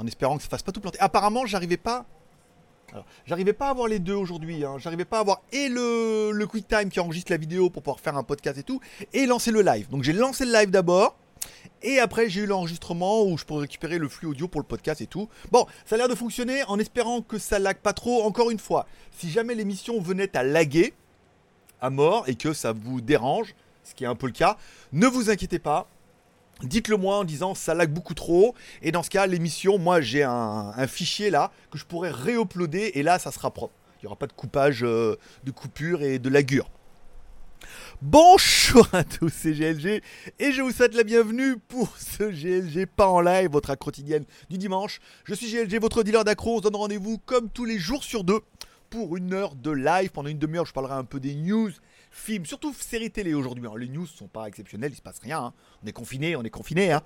en espérant que ça fasse pas tout planter. Apparemment, j'arrivais pas. J'arrivais pas à avoir les deux aujourd'hui. Hein. J'arrivais pas à avoir et le, le QuickTime qui enregistre la vidéo pour pouvoir faire un podcast et tout, et lancer le live. Donc j'ai lancé le live d'abord. Et après, j'ai eu l'enregistrement où je pourrais récupérer le flux audio pour le podcast et tout. Bon, ça a l'air de fonctionner en espérant que ça lag pas trop. Encore une fois, si jamais l'émission venait à laguer à mort et que ça vous dérange, ce qui est un peu le cas, ne vous inquiétez pas. Dites-le moi en disant ça lag beaucoup trop. Et dans ce cas, l'émission, moi j'ai un, fichier là que je pourrais réuploader et là ça sera propre. Il n'y aura pas de coupage, euh, de coupure et de lagure. Bonjour à tous, c'est GLG et je vous souhaite la bienvenue pour ce GLG pas en live, votre accro quotidienne du dimanche. Je suis GLG, votre dealer d'accro. On se donne rendez-vous comme tous les jours sur deux pour une heure de live. Pendant une demi-heure, je parlerai un peu des news, films, surtout séries télé aujourd'hui. Alors, les news sont pas exceptionnelles, il se passe rien. hein. On est confiné, on est confiné. Hein.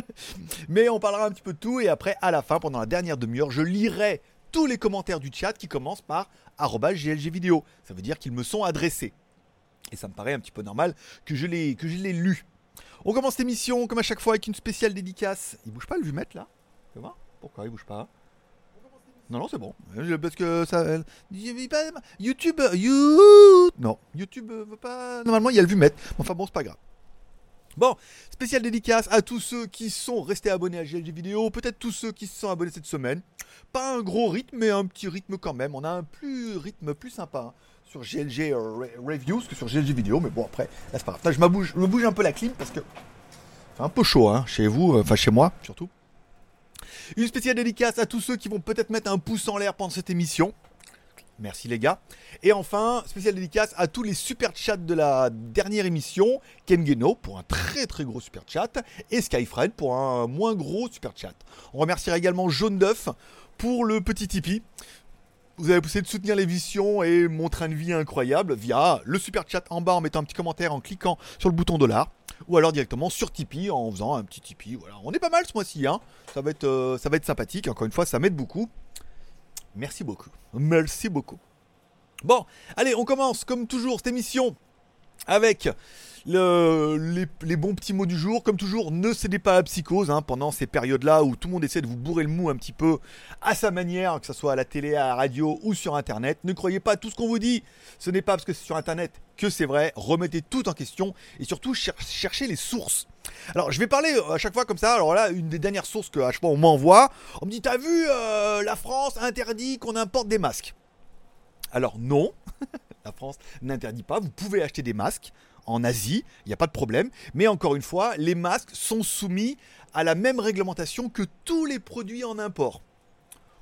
Mais on parlera un petit peu de tout et après, à la fin, pendant la dernière demi-heure, je lirai tous les commentaires du chat qui commencent par arobase GLG vidéo. Ça veut dire qu'ils me sont adressés. Et ça me paraît un petit peu normal que je l'ai que je. On commence cette émission comme à chaque fois avec une spéciale dédicace. Il bouge pas le vumette là? Fais voir. Pourquoi il bouge pas? Non non c'est bon. Euh, Parce que ça. euh, YouTube. You. Non. YouTube euh, veut pas. Normalement il y a le vumette. Enfin bon c'est pas grave. Bon, spéciale dédicace à tous ceux qui sont restés abonnés à GLG Vidéo, peut-être tous ceux qui se sont abonnés cette semaine. Pas un gros rythme, mais un petit rythme quand même. On a un plus rythme plus sympa hein, sur GLG euh, Re- Reviews que sur GLG Vidéo, mais bon après, là c'est pas grave. Je, me bouge un peu la clim parce que c'est un peu chaud hein, chez vous, euh, enfin chez moi surtout. Une spéciale dédicace à tous ceux qui vont peut-être mettre un pouce en l'air pendant cette émission. Merci les gars. Et enfin, spéciale dédicace à tous les super chats de la dernière émission. Ken Geno pour un très très gros super chat. Et Skyfred pour un moins gros super chat. On remerciera également Jaune d'œuf pour le petit Tipeee. Vous avez essayé de soutenir l'émission et mon train de vie incroyable via le super chat en bas en mettant un petit commentaire en cliquant sur le bouton dollar. Ou alors directement sur Tipeee en faisant un petit Tipeee. Voilà, on est pas mal ce mois-ci. Hein. Ça, va être, euh, ça va être sympathique. Encore une fois, ça m'aide beaucoup. Merci beaucoup. Merci beaucoup. Bon, allez, on commence comme toujours cette émission avec le- les, bons petits mots du jour. Comme toujours, ne cédez pas à la psychose hein, pendant ces périodes-là où tout le monde essaie de vous bourrer le mou un petit peu à sa manière, que ce soit à la télé, à la radio ou sur Internet. Ne croyez pas à tout ce qu'on vous dit. Ce n'est pas parce que c'est sur Internet que c'est vrai. Remettez tout en question et surtout cher- cherchez les sources. Alors, je vais parler euh, à chaque fois comme ça. Alors là, une des dernières sources que à chaque fois on m'envoie, on me dit T'as vu, euh, la France interdit qu'on importe des masques? Alors, non, la France n'interdit pas. Vous pouvez acheter des masques en Asie, il n'y a pas de problème. Mais encore une fois, les masques sont soumis à la même réglementation que tous les produits en import.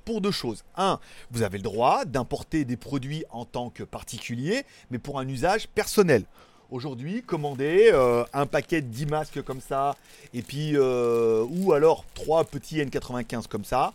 Pour deux choses. Un, vous avez le droit d'importer des produits en tant que particulier, mais pour un usage personnel. Aujourd'hui, commander euh, un paquet de 10 masques comme ça, et puis, euh, ou alors trois petits N95 comme ça,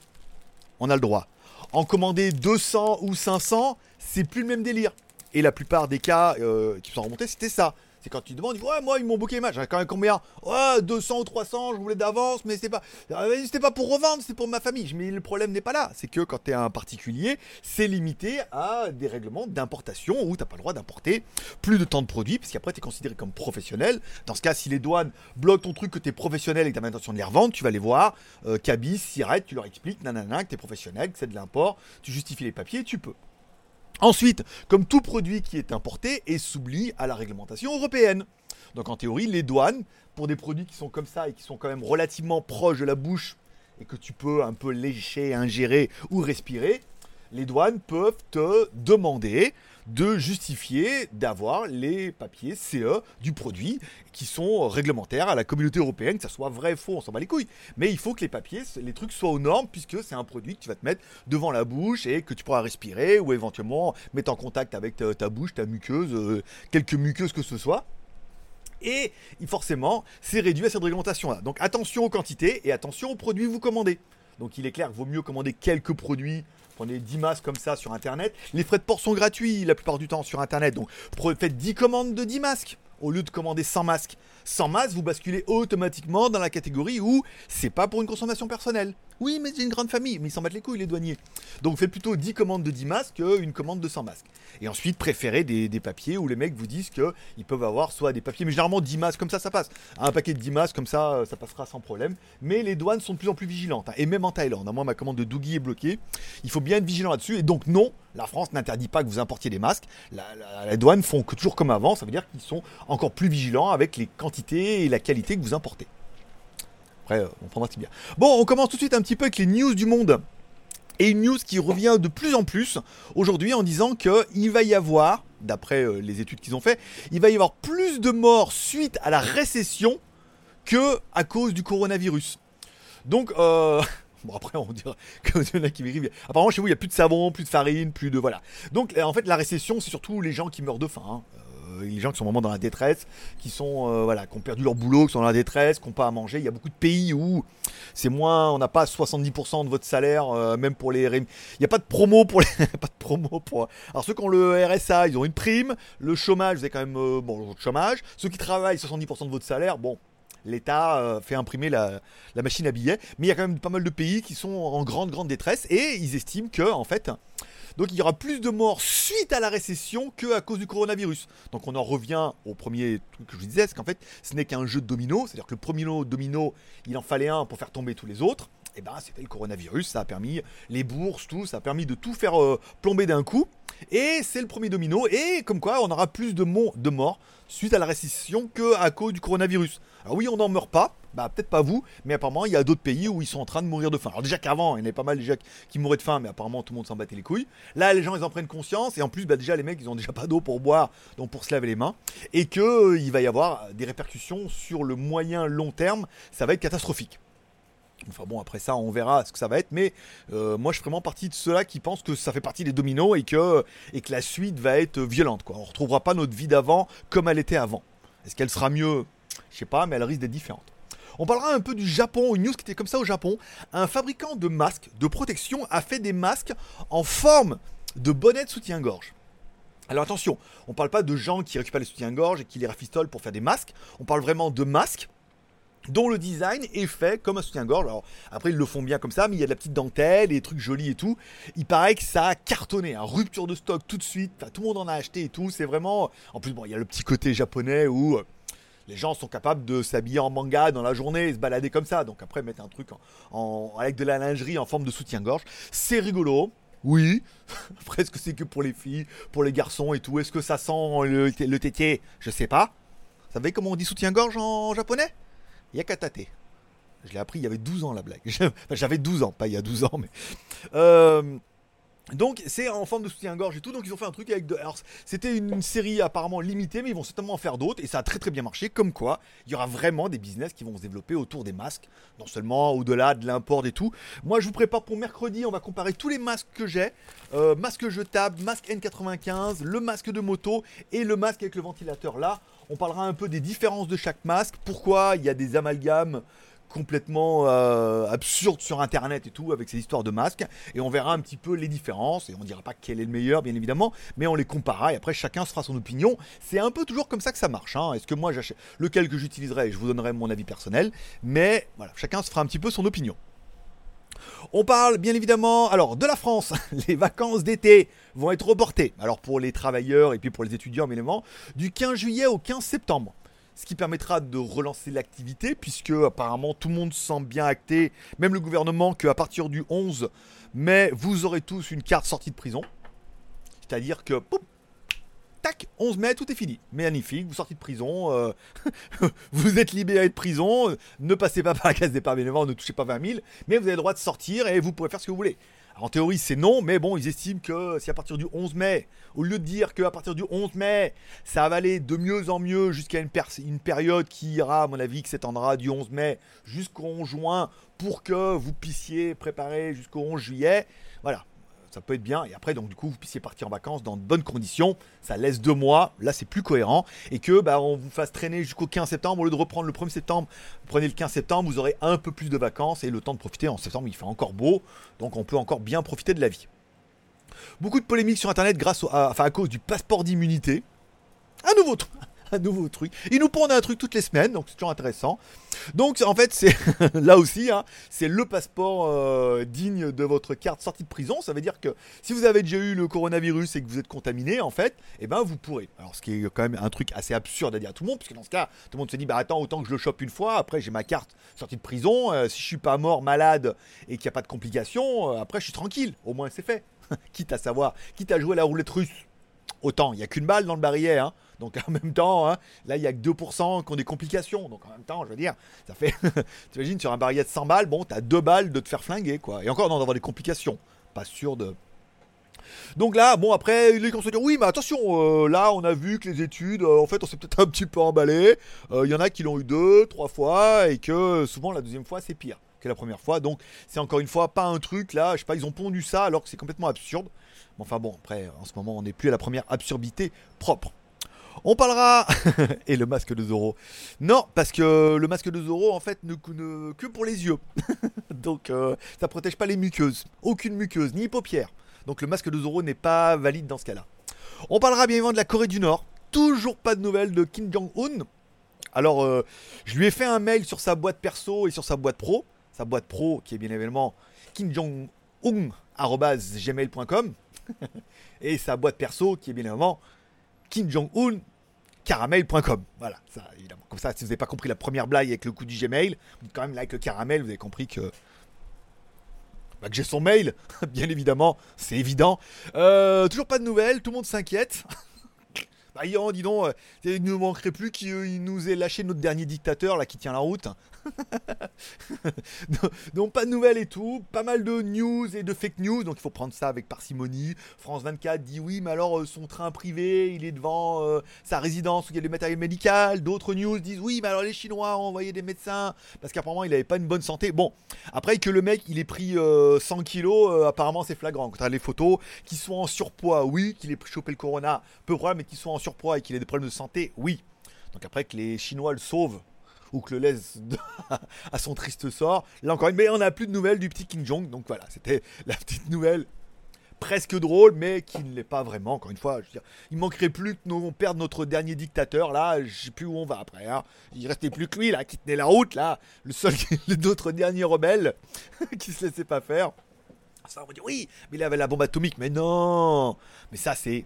on a le droit. En commander 200 ou 500, c'est plus le même délire. Et la plupart des cas euh, qui sont remontés, c'était ça. C'est quand tu demandes, ouais, moi ils m'ont booké les matchs, j'avais quand même combien? Ouais, 200 ou 300, je voulais d'avance, mais c'était pas, euh, c'était pas pour revendre, c'était pour ma famille. Mais le problème n'est pas là, c'est que quand tu es un particulier, c'est limité à des règlements d'importation où t'as pas le droit d'importer plus de tant de produits, parce qu'après tu es considéré comme professionnel. Dans ce cas, si les douanes bloquent ton truc que tu es professionnel et que tu as l'intention de les revendre, tu vas les voir, euh, cabis, tu leur expliques, nanana, que tu es professionnel, que c'est de l'import, tu justifies les papiers, tu peux. Ensuite, comme tout produit qui est importé, est soumis à la réglementation européenne. Donc en théorie, les douanes, pour des produits qui sont comme ça et qui sont quand même relativement proches de la bouche et que tu peux un peu lécher, ingérer ou respirer, les douanes peuvent te demander de justifier d'avoir les papiers CE du produit qui sont réglementaires à la communauté européenne, que ça soit vrai, faux, on s'en bat les couilles. Mais il faut que les papiers, les trucs soient aux normes puisque c'est un produit que tu vas te mettre devant la bouche et que tu pourras respirer ou éventuellement mettre en contact avec ta, bouche, ta muqueuse, euh, quelques muqueuses que ce soit. Et forcément, c'est réduit à cette réglementation-là. Donc attention aux quantités et attention aux produits que vous commandez. Donc il est clair qu'il vaut mieux commander quelques produits. Prenez 10 masques comme ça sur internet. Les frais de port sont gratuits la plupart du temps sur internet. Donc faites 10 commandes de 10 masques au lieu de commander sans masque. Sans masque, vous basculez automatiquement dans la catégorie où c'est pas pour une consommation personnelle. Oui, mais j'ai une grande famille, mais ils s'en battent les couilles, les douaniers. Donc faites plutôt 10 commandes de 10 masques qu'une commande de 100 masques. Et ensuite, préférez des, papiers où les mecs vous disent qu'ils peuvent avoir soit des papiers, mais généralement 10 masques, comme ça, ça passe. Un paquet de 10 masques, comme ça, ça passera sans problème. Mais les douanes sont de plus en plus vigilantes. Hein. Et même en Thaïlande, à moi, ma commande de Doogie est bloquée. Il faut bien être vigilant là-dessus. Et donc, non, la France n'interdit pas que vous importiez des masques. La, la, douane font toujours comme avant. Ça veut dire qu'ils sont encore plus vigilants avec les quantités et la qualité que vous importez. On prendra bien. Bon, on commence tout de suite un petit peu avec les news du monde. Et une news qui revient de plus en plus aujourd'hui en disant qu'il va y avoir, d'après euh, les études qu'ils ont fait, il va y avoir plus de morts suite à la récession que à cause du coronavirus. Donc, euh, bon après on dirait que a qui m'écrivent. Apparemment chez vous il n'y a plus de savon, plus de farine, plus de voilà. Donc en fait la récession c'est surtout les gens qui meurent de faim. Hein. Euh, les gens qui sont vraiment dans la détresse, qui sont euh, voilà, qui ont perdu leur boulot, qui sont dans la détresse, qui n'ont pas à manger. Il y a beaucoup de pays où c'est moins, on n'a pas 70% de votre salaire, euh, même pour les. Il n'y a pas de promo pour les, pas de promo pour. Alors ceux qui ont le RSA, ils ont une prime. Le chômage, vous avez quand même bon le chômage. Ceux qui travaillent 70% de votre salaire, bon. L'État fait imprimer la, la, machine à billets, mais il y a quand même pas mal de pays qui sont en grande grande détresse et ils estiment que en fait donc il y aura plus de morts suite à la récession que à cause du coronavirus. Donc on en revient au premier truc que je disais, c'est qu'en fait ce n'est qu'un jeu de domino, c'est-à-dire que le premier domino, il en fallait un pour faire tomber tous les autres. Eh ben c'était le coronavirus, ça a permis les bourses, tout, ça a permis de tout faire euh, plomber d'un coup. Et c'est le premier domino, et comme quoi on aura plus de, de morts suite à la récession que à cause du coronavirus. Alors oui, on n'en meurt pas, bah peut-être pas vous, mais apparemment il y a d'autres pays où ils sont en train de mourir de faim. Alors déjà qu'avant, il y en avait pas mal déjà qui mouraient de faim, mais apparemment tout le monde s'en battait les couilles. Là, les gens ils en prennent conscience, et en plus, bah, déjà les mecs ils ont déjà pas d'eau pour boire, donc pour se laver les mains, et que euh, il va y avoir des répercussions sur le moyen long terme, ça va être catastrophique. Enfin bon, après ça, on verra ce que ça va être, mais euh, moi je suis vraiment partie de ceux-là qui pensent que ça fait partie des dominos et que, et que la suite va être violente. Quoi. On retrouvera pas notre vie d'avant comme elle était avant. Est-ce qu'elle sera mieux? Je sais pas, mais elle risque d'être différente. On parlera un peu du Japon, une news qui était comme ça au Japon. Un fabricant de masques de protection a fait des masques en forme de bonnet de soutien-gorge. Alors attention, on parle pas de gens qui récupèrent les soutiens-gorge et qui les rafistolent pour faire des masques. On parle vraiment de masques dont le design est fait comme un soutien-gorge. Alors après ils le font bien comme ça, mais il y a de la petite dentelle des trucs jolis et tout. Il paraît que ça a cartonné, hein. rupture de stock tout de suite. tout le monde en a acheté et tout. C'est vraiment. En plus bon, il y a le petit côté japonais où euh, les gens sont capables de s'habiller en manga dans la journée et se balader comme ça. Donc après, mettre un truc avec de la lingerie en forme de soutien-gorge, c'est rigolo. Oui. après, est-ce que c'est que pour les filles, pour les garçons et tout? Est-ce que ça sent le, le tétier? Je sais pas. Vous savez comment on dit soutien-gorge en japonais? Yakatate. Je l'ai appris il y avait 12 ans la blague. J'avais 12 ans, pas il y a 12 ans, mais. Euh, donc c'est en forme de soutien-gorge et tout, donc ils ont fait un truc avec de... Alors c'était une, série apparemment limitée, mais ils vont certainement en faire d'autres, et ça a très très bien marché, comme quoi il y aura vraiment des business qui vont se développer autour des masques, non seulement au-delà de l'import et tout. Moi je vous prépare pour mercredi, on va comparer tous les masques que j'ai, euh, masque jetable, masque N95, le masque de moto et le masque avec le ventilateur là. On parlera un peu des différences de chaque masque, pourquoi il y a des amalgames complètement euh, absurde sur internet et tout avec ces histoires de masques et on verra un petit peu les différences et on dira pas quel est le meilleur bien évidemment mais on les comparera et après chacun se fera son opinion c'est un peu toujours comme ça que ça marche hein. est-ce que moi j'achète lequel que j'utiliserai je vous donnerai mon avis personnel mais voilà chacun se fera un petit peu son opinion on parle bien évidemment alors de la France. Les vacances d'été vont être reportées. Alors pour les travailleurs et puis pour les étudiants évidemment du 15 juillet au 15 septembre ce qui permettra de relancer l'activité, puisque apparemment tout le monde semble bien acté, même le gouvernement, qu'à partir du 11 mai, vous aurez tous une carte sortie de prison. C'est-à-dire que, tac, 11 mai, tout est fini. Magnifique, vous sortez de prison, euh, vous êtes libéré de prison, ne passez pas par la case départ bénévole, ne touchez pas 20 000, mais vous avez le droit de sortir et vous pourrez faire ce que vous voulez. En théorie, c'est non, mais bon, ils estiment que si à partir du 11 mai, au lieu de dire qu'à partir du 11 mai, ça va aller de mieux en mieux jusqu'à une, une, période qui ira, à mon avis, qui s'étendra du 11 mai jusqu'au 11 juin pour que vous puissiez préparer jusqu'au 11 juillet. Voilà, ça peut être bien. Et après, donc du coup, vous puissiez partir en vacances dans de bonnes conditions. Ça laisse deux mois. Là, c'est plus cohérent. Et que bah, on vous fasse traîner jusqu'au 15 septembre. Au lieu de reprendre le 1er septembre, vous prenez le 15 septembre, vous aurez un peu plus de vacances et le temps de profiter. En septembre, il fait encore beau. Donc on peut encore bien profiter de la vie. Beaucoup de polémiques sur Internet grâce à, enfin, à cause du passeport d'immunité. Un nouveau, un nouveau truc. Ils nous pondent un truc toutes les semaines, donc c'est toujours intéressant. Donc en fait, c'est là aussi, hein, c'est le passeport euh, digne de votre carte sortie de prison. Ça veut dire que si vous avez déjà eu le coronavirus et que vous êtes contaminé, en fait, eh ben vous pourrez. Alors ce qui est quand même un truc assez absurde à dire à tout le monde, puisque dans ce cas, tout le monde se dit, bah attends, autant que je le chope une fois, après j'ai ma carte sortie de prison, euh, si je suis pas mort, malade et qu'il n'y a pas de complications, euh, après je suis tranquille. Au moins c'est fait. quitte à savoir, quitte à jouer la roulette russe. Autant, il n'y a qu'une balle dans le barillet, hein. Donc en même temps, hein, là, il n'y a que 2% qui ont des complications. Donc en même temps, je veux dire, ça fait. T'imagines, sur un barillet de 100 balles, bon, t'as deux balles de te faire flinguer, quoi. Et encore, d'en avoir des complications. Pas sûr de. Donc là, bon, après, les gens se dire oui, mais attention, euh, là, on a vu que les études, euh, en fait, on s'est peut-être un petit peu emballé. Euh, Il y en a qui l'ont eu deux, trois fois, et que souvent, la deuxième fois, c'est pire que la première fois. Donc, c'est encore une fois pas un truc, là, je sais pas, ils ont pondu ça alors que c'est complètement absurde. Enfin bon, après, en ce moment, on n'est plus à la première absurdité propre. On parlera et le masque de Zoro. Non, parce que le masque de Zoro en fait ne, que pour les yeux. Donc euh, ça protège pas les muqueuses, aucune muqueuse ni paupières. Donc le masque de Zoro n'est pas valide dans ce cas-là. On parlera bien évidemment de la Corée du Nord. Toujours pas de nouvelles de Kim Jong-un. Alors euh, je lui ai fait un mail sur sa boîte perso et sur sa boîte pro. Sa boîte pro qui est bien évidemment Kim Jong-un@gmail.com et sa boîte perso qui est bien évidemment Kim Jong-un caramel.com. Voilà, ça évidemment. Comme ça, si vous n'avez pas compris la première blague avec le coup du Gmail, vous quand même là avec le caramel, vous avez compris que. Bah, que j'ai son mail, bien évidemment, c'est évident. Euh, toujours pas de nouvelles, tout le monde s'inquiète. Bah, dis donc, euh, il ne manquerait plus qu'il nous ait lâché notre dernier dictateur là qui tient la route. donc pas de nouvelles et tout, pas mal de news et de fake news, donc il faut prendre ça avec parcimonie. France 24 dit oui, mais alors euh, son train privé, il est devant euh, sa résidence où il y a du matériel médical. D'autres news disent oui, mais alors les Chinois ont envoyé des médecins parce qu'apparemment il avait pas une bonne santé. Bon, après que le mec il ait pris 100 euh, kilos, apparemment c'est flagrant. Quand tu as les photos, qui sont en surpoids, oui, qu'il ait chopé le corona, peu probable, mais qui sont en surpoids et qu'il ait des problèmes de santé, oui. Donc après que les Chinois le sauvent ou que le laisse à son triste sort. Là encore une, mais on n'a plus de nouvelles du petit King Jong. Donc voilà, c'était la petite nouvelle presque drôle, mais qui ne l'est pas vraiment. Encore une fois, je veux dire, il manquerait plus que nous perde notre dernier dictateur. Là, je sais plus où on va après. Hein. Il restait plus que lui là qui tenait la route là, le seul, notre dernier rebelle qui se laissait pas faire. Ça, on va dire oui, mais il avait la bombe atomique. Mais non, mais ça c'est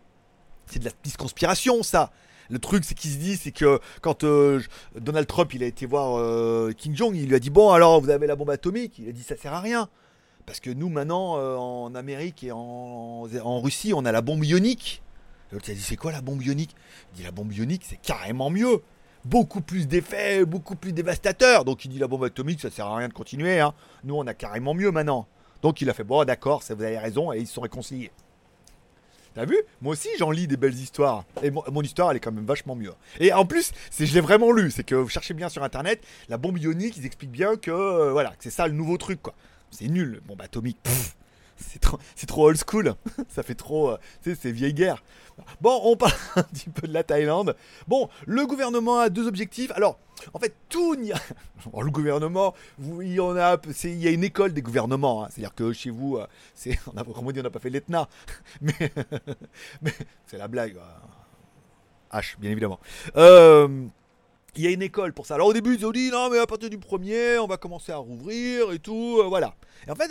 c'est de la petite conspiration ça. Le truc, c'est qu'il se dit, c'est que quand euh, Donald Trump, il a été voir euh, Kim Jong, il lui a dit bon, alors vous avez la bombe atomique. Il a dit ça sert à rien. Parce que nous, maintenant, euh, en Amérique et en, Russie, on a la bombe ionique. L'autre, il a dit c'est quoi la bombe ionique? Il dit la bombe ionique, c'est carrément mieux. Beaucoup plus d'effets, beaucoup plus dévastateur. Donc il dit la bombe atomique, ça sert à rien de continuer. Hein. Nous, on a carrément mieux maintenant. Donc il a fait bon, d'accord, vous avez raison, et ils se sont réconciliés. T'as vu Moi aussi, j'en lis des belles histoires. Et mon, histoire, elle est quand même vachement mieux. Et en plus, c'est, je l'ai vraiment lu. C'est que vous cherchez bien sur internet, la bombe ionique, ils expliquent bien que euh, voilà, c'est ça le nouveau truc. C'est nul, bombe atomique. c'est trop, old school. ça fait trop, euh, c'est vieille guerre. Bon, on parle un petit peu de la Thaïlande. Bon, le gouvernement a deux objectifs. Alors, en fait, tout n'y a. le gouvernement, il y a, il y a une école des gouvernements. Hein. C'est-à-dire que chez vous, euh, c'est, on a, dit, on n'a pas fait l'ETNA, mais, c'est la blague. H, bien évidemment. Euh, il y a une école pour ça. Alors au début, ils ont dit non, mais à partir du premier, on va commencer à rouvrir et tout, euh, voilà. Et en fait,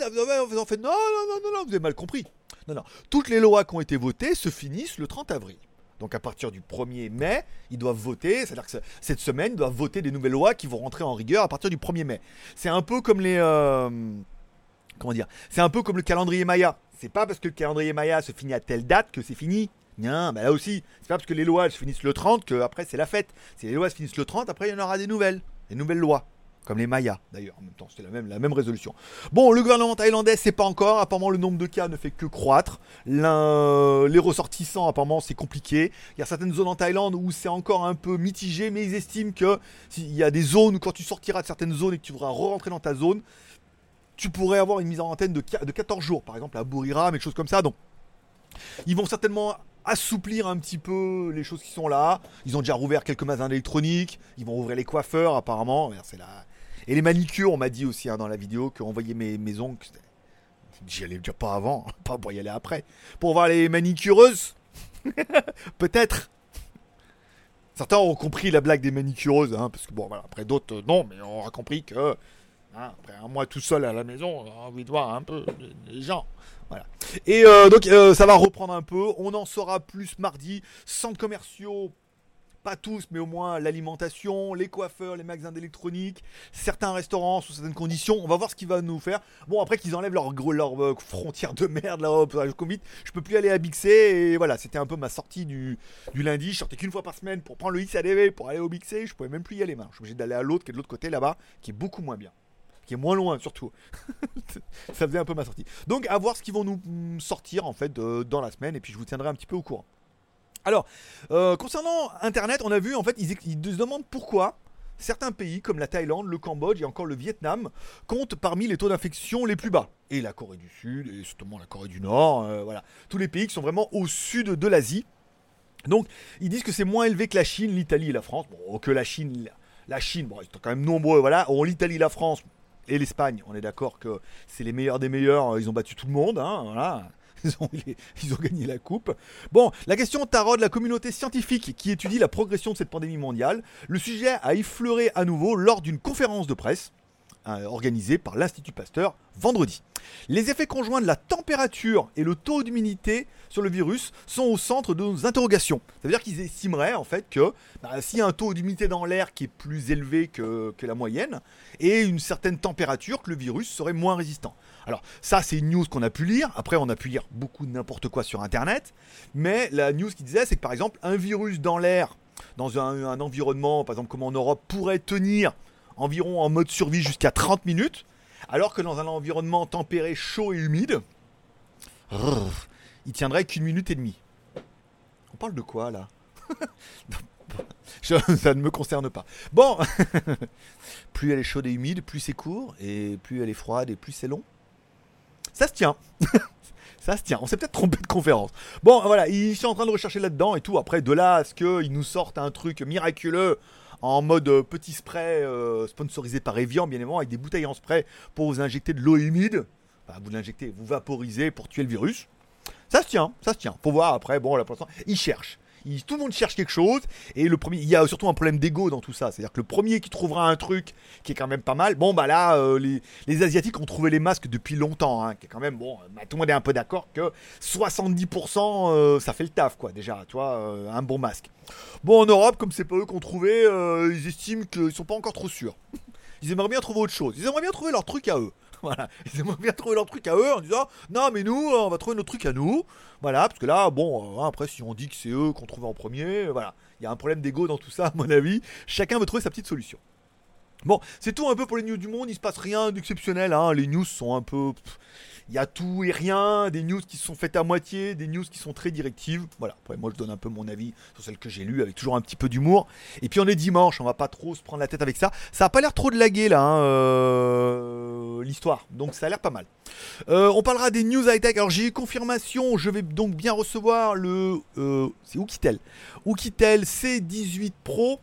vous en fait non, non, non, non, vous avez mal compris. Non, non. Toutes les lois qui ont été votées se finissent le 30 avril. Donc à partir du 1er mai, ils doivent voter, c'est-à-dire que cette semaine, ils doivent voter des nouvelles lois qui vont rentrer en rigueur à partir du 1er mai. C'est un peu comme les... Euh, comment dire C'est un peu comme le calendrier Maya. C'est pas parce que le calendrier Maya se finit à telle date que c'est fini. Non, bah là aussi, c'est pas parce que les lois se finissent le 30 que après c'est la fête. Si les lois se finissent le 30, après il y en aura des nouvelles. Des nouvelles lois. Comme les Mayas, d'ailleurs. En même temps, c'était la même, la même résolution. Bon, le gouvernement thaïlandais, c'est pas encore. Apparemment, le nombre de cas ne fait que croître. Les ressortissants, apparemment, c'est compliqué. Il y a certaines zones en Thaïlande où c'est encore un peu mitigé, mais ils estiment que s'il y a des zones où quand tu sortiras de certaines zones et que tu voudras re-rentrer dans ta zone, tu pourrais avoir une mise en antenne de, de 14 jours, par exemple à Buriram, et des choses comme ça. Donc, ils vont certainement assouplir un petit peu les choses qui sont là. Ils ont déjà rouvert quelques magasins d'électronique. Ils vont ouvrir les coiffeurs, apparemment. Et les manicures, on m'a dit aussi hein, dans la vidéo qu'on voyait mes, mes ongles. J'y allais dire pas avant, pas pour y aller après. Pour voir les manicureuses? Peut-être. Certains ont compris la blague des manicureuses, hein, parce que bon, après d'autres, euh, non, mais on aura compris que hein, après un mois tout seul à la maison, on envie de voir un peu les gens. Voilà. Et euh, donc ça va reprendre un peu. On en saura plus mardi. Centres commerciaux pas tous, mais au moins l'alimentation, les coiffeurs, les magasins d'électronique, certains restaurants sous certaines conditions. On va voir ce qu'il va nous faire. Bon, après qu'ils enlèvent leur, leur euh, frontière de merde là, le Covid, je peux plus aller à Bixé. Et voilà, c'était un peu ma sortie du, du lundi. Je sortais qu'une fois par semaine pour prendre le XADV, pour aller au Bixé. Je pouvais même plus y aller. Je suis obligé d'aller à l'autre qui est de l'autre côté là-bas, qui est beaucoup moins bien qui est moins loin surtout. ça faisait un peu ma sortie. Donc à voir ce qu'ils vont nous mm, sortir en fait dans la semaine et puis je vous tiendrai un petit peu au courant. Alors, euh, concernant Internet, on a vu, en fait, ils, se demandent pourquoi certains pays comme la Thaïlande, le Cambodge et encore le Vietnam comptent parmi les taux d'infection les plus bas. Et la Corée du Sud, et justement la Corée du Nord, euh, voilà. Tous les pays qui sont vraiment au sud de l'Asie. Donc, ils disent que c'est moins élevé que la Chine, l'Italie et la France. Bon, que la Chine, la Chine, bon, ils sont quand même nombreux, voilà. l'Italie, la France et l'Espagne, on est d'accord que c'est les meilleurs des meilleurs, ils ont battu tout le monde, hein, voilà ils ont, gagné la coupe. Bon, la question tarot de la communauté scientifique qui étudie la progression de cette pandémie mondiale. Le sujet a effleuré à nouveau lors d'une conférence de presse hein, organisée par l'Institut Pasteur vendredi. Les effets conjoints de la température et le taux d'humidité sur le virus sont au centre de nos interrogations. Ça veut dire qu'ils estimeraient en fait que bah, s'il y a un taux d'humidité dans l'air qui est plus élevé que, que, la moyenne et une certaine température, que le virus serait moins résistant. Alors ça c'est une news qu'on a pu lire, après on a pu lire beaucoup de n'importe quoi sur internet, mais la news qui disait c'est que par exemple un virus dans l'air, dans un, environnement par exemple comme en Europe, pourrait tenir environ en mode survie jusqu'à 30 minutes, alors que dans un environnement tempéré, chaud et humide, il tiendrait qu'une minute et demie. On parle de quoi là? Ça ne me concerne pas. Bon, plus elle est chaude et humide, plus c'est court, et plus elle est froide et plus c'est long ça se tient. ça se tient. On s'est peut-être trompé de conférence. Bon, voilà, ils sont en train de rechercher là-dedans et tout. Après, de là à ce qu'ils nous sortent un truc miraculeux en mode euh, petit spray euh, sponsorisé par Evian, bien évidemment, avec des bouteilles en spray pour vous injecter de l'eau humide. vous l'injectez, vous vaporisez pour tuer le virus. Ça se tient, ça se tient. Faut voir après, bon, là pour l'instant, ils cherchent tout le monde cherche quelque chose. Et le premier, il y a surtout un problème d'ego dans tout ça. C'est-à-dire que le premier qui trouvera un truc qui est quand même pas mal, bon bah là, euh, les, Asiatiques ont trouvé les masques depuis longtemps. Hein, qui est quand même bon. Bah, tout le monde est un peu d'accord que 70% euh, ça fait le taf quoi. Déjà, tu vois, euh, un bon masque. Bon en Europe, comme c'est pas eux qu'on trouvé, ils estiment qu'ils sont pas encore trop sûrs. Ils aimeraient bien trouver autre chose. Ils aimeraient bien trouver leur truc à eux. Voilà. Ils aimeraient bien trouver leur truc à eux en disant non mais nous on va trouver notre truc à nous. Voilà, parce que là, bon, euh, après si on dit que c'est eux qu'on trouve en premier, voilà. Il y a un problème d'ego dans tout ça, à mon avis. Chacun veut trouver sa petite solution. Bon, c'est tout un peu pour les news du monde, il se passe rien d'exceptionnel, hein. les news sont un peu... Il y a tout et rien, des news qui sont faites à moitié, des news qui sont très directives. Voilà, moi je donne un peu mon avis sur celles que j'ai lues avec toujours un petit peu d'humour. Et puis on est dimanche, on va pas trop se prendre la tête avec ça. Ça a pas l'air trop de laguer là, hein, euh, l'histoire, donc ça a l'air pas mal. Euh, on parlera des news high-tech. Alors j'ai eu confirmation, je vais donc bien recevoir le... Euh, c'est Oukitel. Oukitel C18 Pro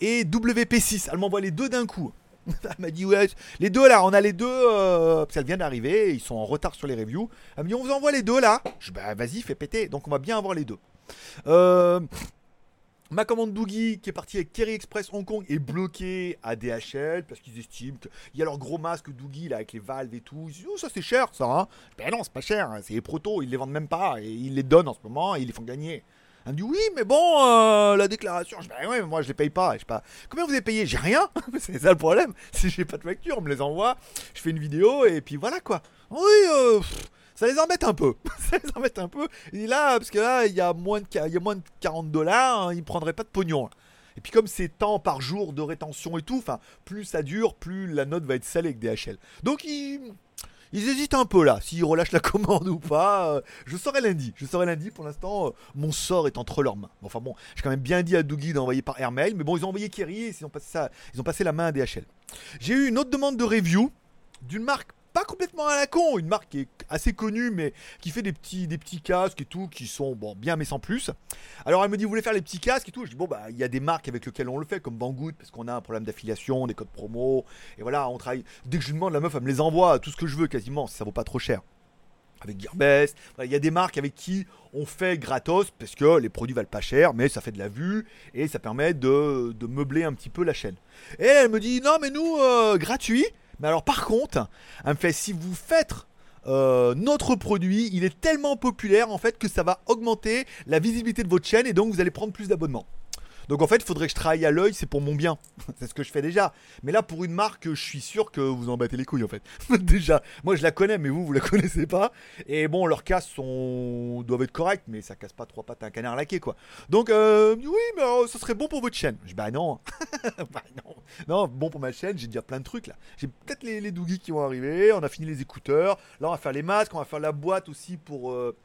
et WP6. Elle m'envoie les deux d'un coup. Elle m'a dit ouais, les deux là, on a les deux, euh, parce vient d'arriver, ils sont en retard sur les reviews. Elle m'a dit on vous envoie les deux là. Je bah vas-y, fais péter. Donc on va bien avoir les deux. Euh, ma commande Doogie qui est partie avec Kerry Express Hong Kong est bloquée à DHL parce qu'ils estiment qu'il y a leur gros masque Doogie là avec les valves et tout. Ils disent, oh, ça c'est cher ça. Hein. Ben non, c'est pas cher, hein. c'est les protos, ils les vendent même pas et ils les donnent en ce moment et ils les font gagner. Elle dit oui, mais bon, euh, la déclaration. Je dis bah ouais, moi je les paye pas. Je pas. Combien vous avez payé? J'ai rien. c'est ça le problème. Si j'ai pas de facture, on me les envoie. Je fais une vidéo et puis voilà quoi. Oui, euh, ça les embête un peu. ça les embête un peu. Et là, parce que là, il y a moins de, il y a moins de 40 dollars, hein, ils prendraient pas de pognon. Et puis comme c'est temps par jour de rétention et tout, enfin, plus ça dure, plus la note va être salée avec DHL. Donc ils ils hésitent un peu là, s'ils relâchent la commande ou pas. Euh, je saurai lundi. Je saurai lundi. Pour l'instant, euh, mon sort est entre leurs mains. Enfin bon, j'ai quand même bien dit à Dougie d'envoyer par airmail. Mais bon, ils ont envoyé Kerry et ils ont ça, ils ont passé la main à DHL. J'ai eu une autre demande de review d'une marque pas complètement à la con, une marque qui est assez connue mais qui fait des petits, casques et tout qui sont bon bien mais sans plus. Alors elle me dit vous voulez faire les petits casques et tout, je dis bon bah il y a des marques avec lesquelles on le fait comme Banggood parce qu'on a un problème d'affiliation, des codes promo et voilà on travaille. Dès que je demande la meuf elle me les envoie tout ce que je veux quasiment, ça vaut pas trop cher. avec Gearbest. Il y a des marques avec qui on fait gratos parce que les produits valent pas cher, mais ça fait de la vue et ça permet de, de meubler un petit peu la chaîne. Et elle me dit non mais nous euh, gratuit. Mais alors par contre, me fait si vous faites euh, notre produit, il est tellement populaire en fait que ça va augmenter la visibilité de votre chaîne et donc vous allez prendre plus d'abonnements. Donc en fait, il faudrait que je travaille à l'œil, c'est pour mon bien. c'est ce que je fais déjà. Mais là, pour une marque, je suis sûr que vous en battez les couilles en fait. déjà, moi je la connais, mais vous, vous la connaissez pas. Et bon, leurs casses sont... doivent être corrects, mais ça casse pas trois pattes à un canard laqué quoi. Donc euh, oui, mais euh, ça serait bon pour votre chaîne. Je bah non. bah non. Non, bon pour ma chaîne, j'ai déjà plein de trucs là. J'ai peut-être les, les doogies qui vont arriver, on a fini les écouteurs. Là, on va faire les masques, on va faire la boîte aussi pour. Euh,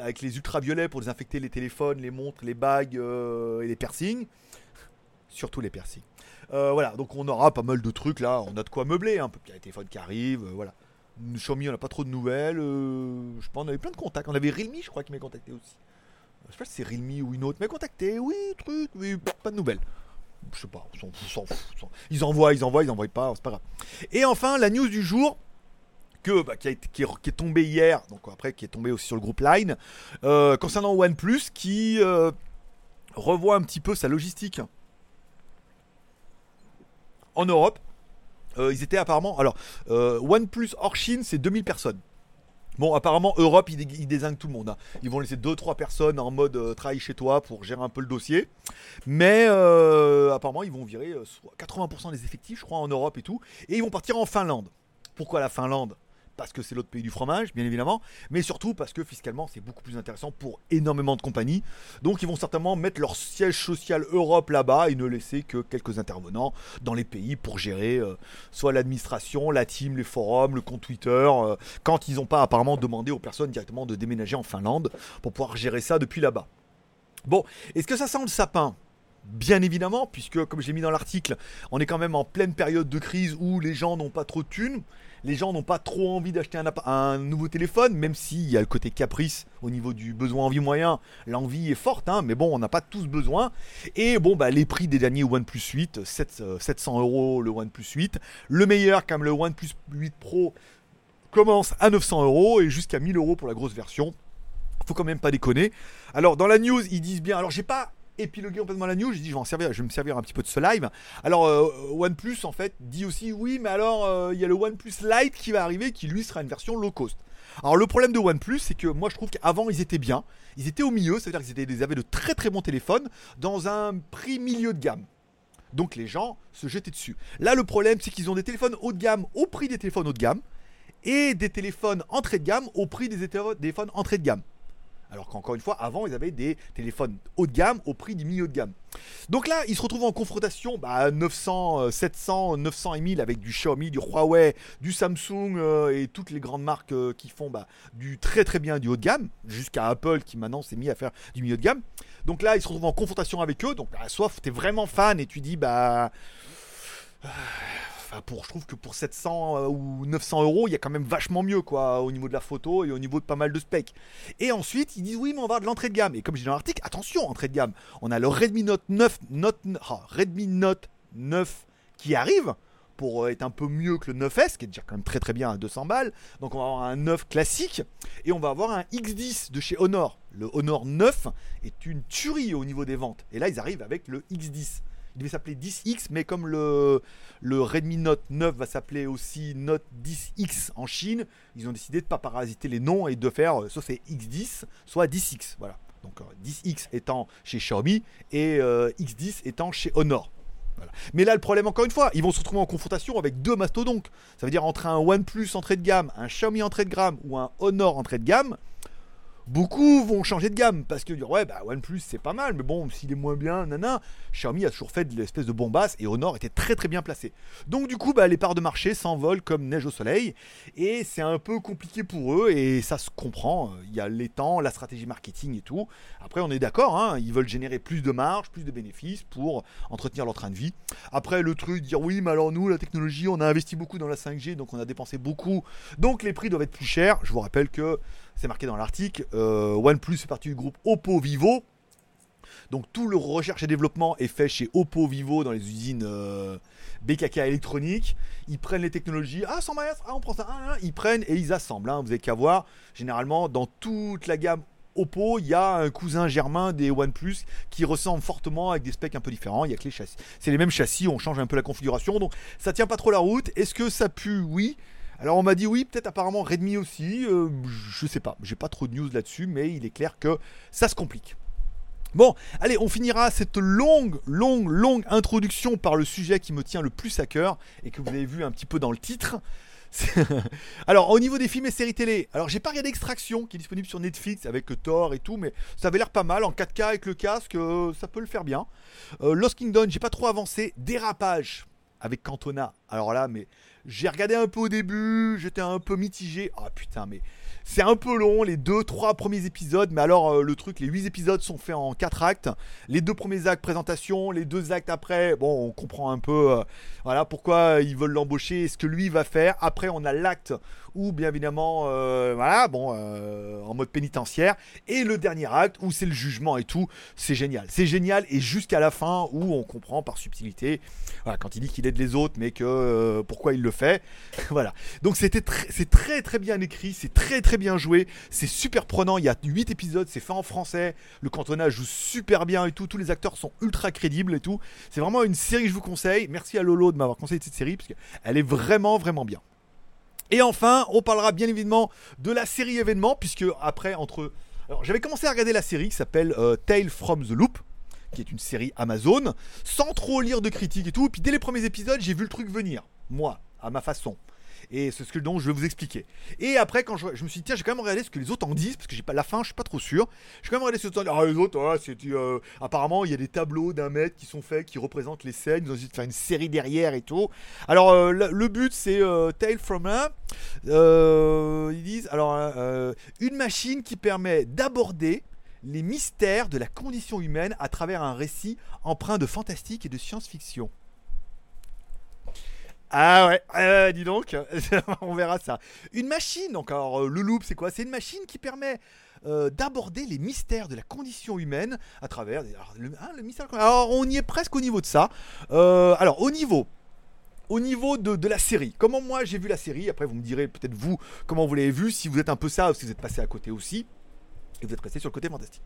avec les ultraviolets pour désinfecter les téléphones, les montres, les bagues euh, et les piercings. Surtout les piercings. Euh, voilà, donc on aura pas mal de trucs là. On a de quoi meubler, un peu. Y a les téléphones qui arrivent, euh, voilà. Xiaomi, on n'a pas trop de nouvelles. je sais pas, on avait plein de contacts. On avait Realme, je crois, qui m'a contacté aussi. Je sais pas si c'est Realme ou une autre. Mais contacté, oui, truc, oui, pas de nouvelles. Je sais pas, on s'en fout. Ils envoient, ils envoient, ils envoient pas, c'est pas grave. Et enfin, la news du jour, bah, qui, est, tombé hier, donc après qui est tombé aussi sur le groupe Line, euh, concernant OnePlus qui euh, revoit un petit peu sa logistique en Europe. Euh, ils étaient apparemment. Alors, OnePlus hors Chine, c'est 2000 personnes. Bon, apparemment, Europe, ils, désignent tout le monde. Hein. Ils vont laisser 2-3 personnes en mode travail chez toi pour gérer un peu le dossier. Mais apparemment, ils vont virer 80% des effectifs, je crois, en Europe et tout. Et ils vont partir en Finlande. Pourquoi la Finlande? Parce que c'est l'autre pays du fromage, bien évidemment, mais surtout parce que fiscalement c'est beaucoup plus intéressant pour énormément de compagnies. Donc ils vont certainement mettre leur siège social Europe là-bas et ne laisser que quelques intervenants dans les pays pour gérer euh, soit l'administration, la team, les forums, le compte Twitter, euh, quand ils n'ont pas apparemment demandé aux personnes directement de déménager en Finlande pour pouvoir gérer ça depuis là-bas. Bon, est-ce que ça sent le sapin? Bien évidemment, puisque comme je l'ai mis dans l'article, on est quand même en pleine période de crise où les gens n'ont pas trop de thunes les gens n'ont pas trop envie d'acheter un, nouveau téléphone, même s'il y a le côté caprice au niveau du besoin envie moyen. L'envie est forte, hein, mais bon, on n'a pas tous besoin. Et bon, bah, les prix des derniers OnePlus 8, 700 euros le OnePlus 8. Le meilleur, comme le OnePlus 8 Pro, commence à 900 euros et jusqu'à 1000 euros pour la grosse version. Faut quand même pas déconner. Alors, dans la news, ils disent bien. Alors, j'ai pas épiloguer complètement la news. J'ai dit, je vais, en servir, je vais me servir un petit peu de ce live. Alors, euh, OnePlus, en fait, dit aussi, oui, mais alors, euh, il y a le OnePlus Lite qui va arriver, qui lui sera une version low cost. Alors, le problème de OnePlus, c'est que moi, je trouve qu'avant, ils étaient bien. Ils étaient au milieu, c'est-à-dire qu'ils avaient de très très bons téléphones dans un prix milieu de gamme. Donc, les gens se jetaient dessus. Là, le problème, c'est qu'ils ont des téléphones haut de gamme au prix des téléphones haut de gamme et des téléphones entrée de gamme au prix des téléphones entrée de gamme. Alors qu'encore une fois, avant, ils avaient des téléphones haut de gamme au prix du milieu de gamme. Donc là, ils se retrouvent en confrontation bah, 900, 700, 900 et 1000 avec du Xiaomi, du Huawei, du Samsung euh, et toutes les grandes marques euh, qui font bah, du très très bien du haut de gamme, jusqu'à Apple qui maintenant s'est mis à faire du milieu de gamme. Donc là, ils se retrouvent en confrontation avec eux. Donc, bah, soit tu es vraiment fan et tu dis, bah pour, je trouve que pour 700 euh, ou 900 euros, il y a quand même vachement mieux quoi au niveau de la photo et au niveau de pas mal de specs. Et ensuite, ils disent oui, mais on va avoir de l'entrée de gamme. Et comme je dis dans l'article, attention, entrée de gamme. On a le Redmi Note 9, Note, ah, Redmi Note 9 qui arrive pour euh, être un peu mieux que le 9S, qui est déjà quand même très très bien à 200 balles. Donc on va avoir un 9 classique et on va avoir un X10 de chez Honor. Le Honor 9 est une tuerie au niveau des ventes. Et là, ils arrivent avec le X10 il devait s'appeler 10X, mais comme le, Redmi Note 9 va s'appeler aussi Note 10X en Chine, ils ont décidé de ne pas parasiter les noms et de faire euh, soit c'est X10, soit 10X. Voilà. Donc 10X euh, étant chez Xiaomi et euh, X10 étant chez Honor. Mais là, le problème, encore une fois, ils vont se retrouver en confrontation avec deux mastodontes. Ça veut dire entre un OnePlus entrée de gamme, un Xiaomi entrée de gamme ou un Honor entrée de gamme beaucoup vont changer de gamme parce que dire ouais bah OnePlus c'est pas mal mais bon s'il est moins bien nana. Xiaomi a toujours fait de l'espèce de bombasse et Honor était très très bien placé. Donc du coup bah, les parts de marché s'envolent comme neige au soleil et c'est un peu compliqué pour eux et ça se comprend il y a les temps la stratégie marketing et tout. Après on est d'accord hein, ils veulent générer plus de marge plus de bénéfices pour entretenir leur train de vie. Après le truc dire oui mais alors nous la technologie on a investi beaucoup dans la 5G donc on a dépensé beaucoup. Donc les prix doivent être plus chers. Je vous rappelle que c'est marqué dans l'article. Euh, OnePlus fait partie du groupe Oppo Vivo. Donc tout le recherche et développement est fait chez Oppo Vivo dans les usines BKK électronique. Ils prennent les technologies, ah 100 mètres, ah on prend ça, ah, ah, ils prennent et ils assemblent. Hein. Vous avez qu'à voir, généralement dans toute la gamme Oppo, il y a un cousin germain des OnePlus qui ressemble fortement avec des specs un peu différents. Il y a que les châssis. C'est les mêmes châssis, on change un peu la configuration, donc ça tient pas trop la route. Est-ce que ça pue? Oui. Alors on m'a dit oui, peut-être apparemment Redmi aussi. Euh, je sais pas, j'ai pas trop de news là-dessus, mais il est clair que ça se complique. Bon, allez, on finira cette longue, longue, longue introduction par le sujet qui me tient le plus à cœur et que vous avez vu un petit peu dans le titre. alors, au niveau des films et séries télé, alors j'ai pas regardé Extraction qui est disponible sur Netflix avec Thor et tout, mais ça avait l'air pas mal en 4K avec le casque, euh, ça peut le faire bien. Euh, Lost Kingdom, j'ai pas trop avancé. Dérapage avec Cantona. Alors là, mais j'ai regardé un peu au début, j'étais un peu mitigé. Ah putain, mais c'est un peu long, les deux, trois premiers épisodes, mais alors euh, le truc, les huit épisodes sont faits en quatre actes. Les deux premiers actes, présentation, les deux actes après, bon, on comprend un peu euh, voilà, pourquoi ils veulent l'embaucher, ce que lui va faire. Après, on a l'acte où, bien évidemment, euh, voilà, bon, en mode pénitentiaire. Et le dernier acte où c'est le jugement et tout. C'est génial. C'est génial, et jusqu'à la fin où on comprend par subtilité, voilà, quand il dit qu'il aide les autres, mais que pourquoi il le fait. voilà. Donc c'était c'est très très bien écrit, c'est très très bien joué, c'est super prenant, il y a 8 épisodes, c'est fait en français, le cantonage joue super bien et tout, tous les acteurs sont ultra crédibles et tout. C'est vraiment une série que je vous conseille. Merci à Lolo de m'avoir conseillé cette série parce qu'elle est vraiment vraiment bien. Et enfin, on parlera bien évidemment de la série événement puisque après entre alors j'avais commencé à regarder la série qui s'appelle euh, Tale from the Loop qui est une série Amazon, sans trop lire de critiques et tout. Puis dès les premiers épisodes, j'ai vu le truc venir, moi, à ma façon. Et c'est ce que donc je vais vous expliquer. Et après, quand je, me suis dit, tiens, j'ai quand même regardé ce que les autres en disent, parce que j'ai pas la fin, je suis pas trop sûr. J'ai quand même regardé ce que les autres. Ah, les autres, c'est, euh, apparemment, il y a des tableaux d'un mètre qui sont faits, qui représentent les scènes. Ils ont essayé de faire une série derrière et tout. Alors, euh, le, but, c'est euh, Tale from a. ils disent, alors, une machine qui permet d'aborder les mystères de la condition humaine à travers un récit empreint de fantastique et de science-fiction. Ah ouais, dis donc, on verra ça. Une machine, alors euh, le loop c'est quoi? C'est une machine qui permet euh, d'aborder les mystères de la condition humaine à travers hein. Alors on y est presque au niveau de ça. Euh, alors au niveau au niveau de, la série, comment moi j'ai vu la série, après vous me direz peut-être vous comment vous l'avez vu, si vous êtes un peu ça ou si vous êtes passé à côté aussi, et vous êtes resté sur le côté fantastique.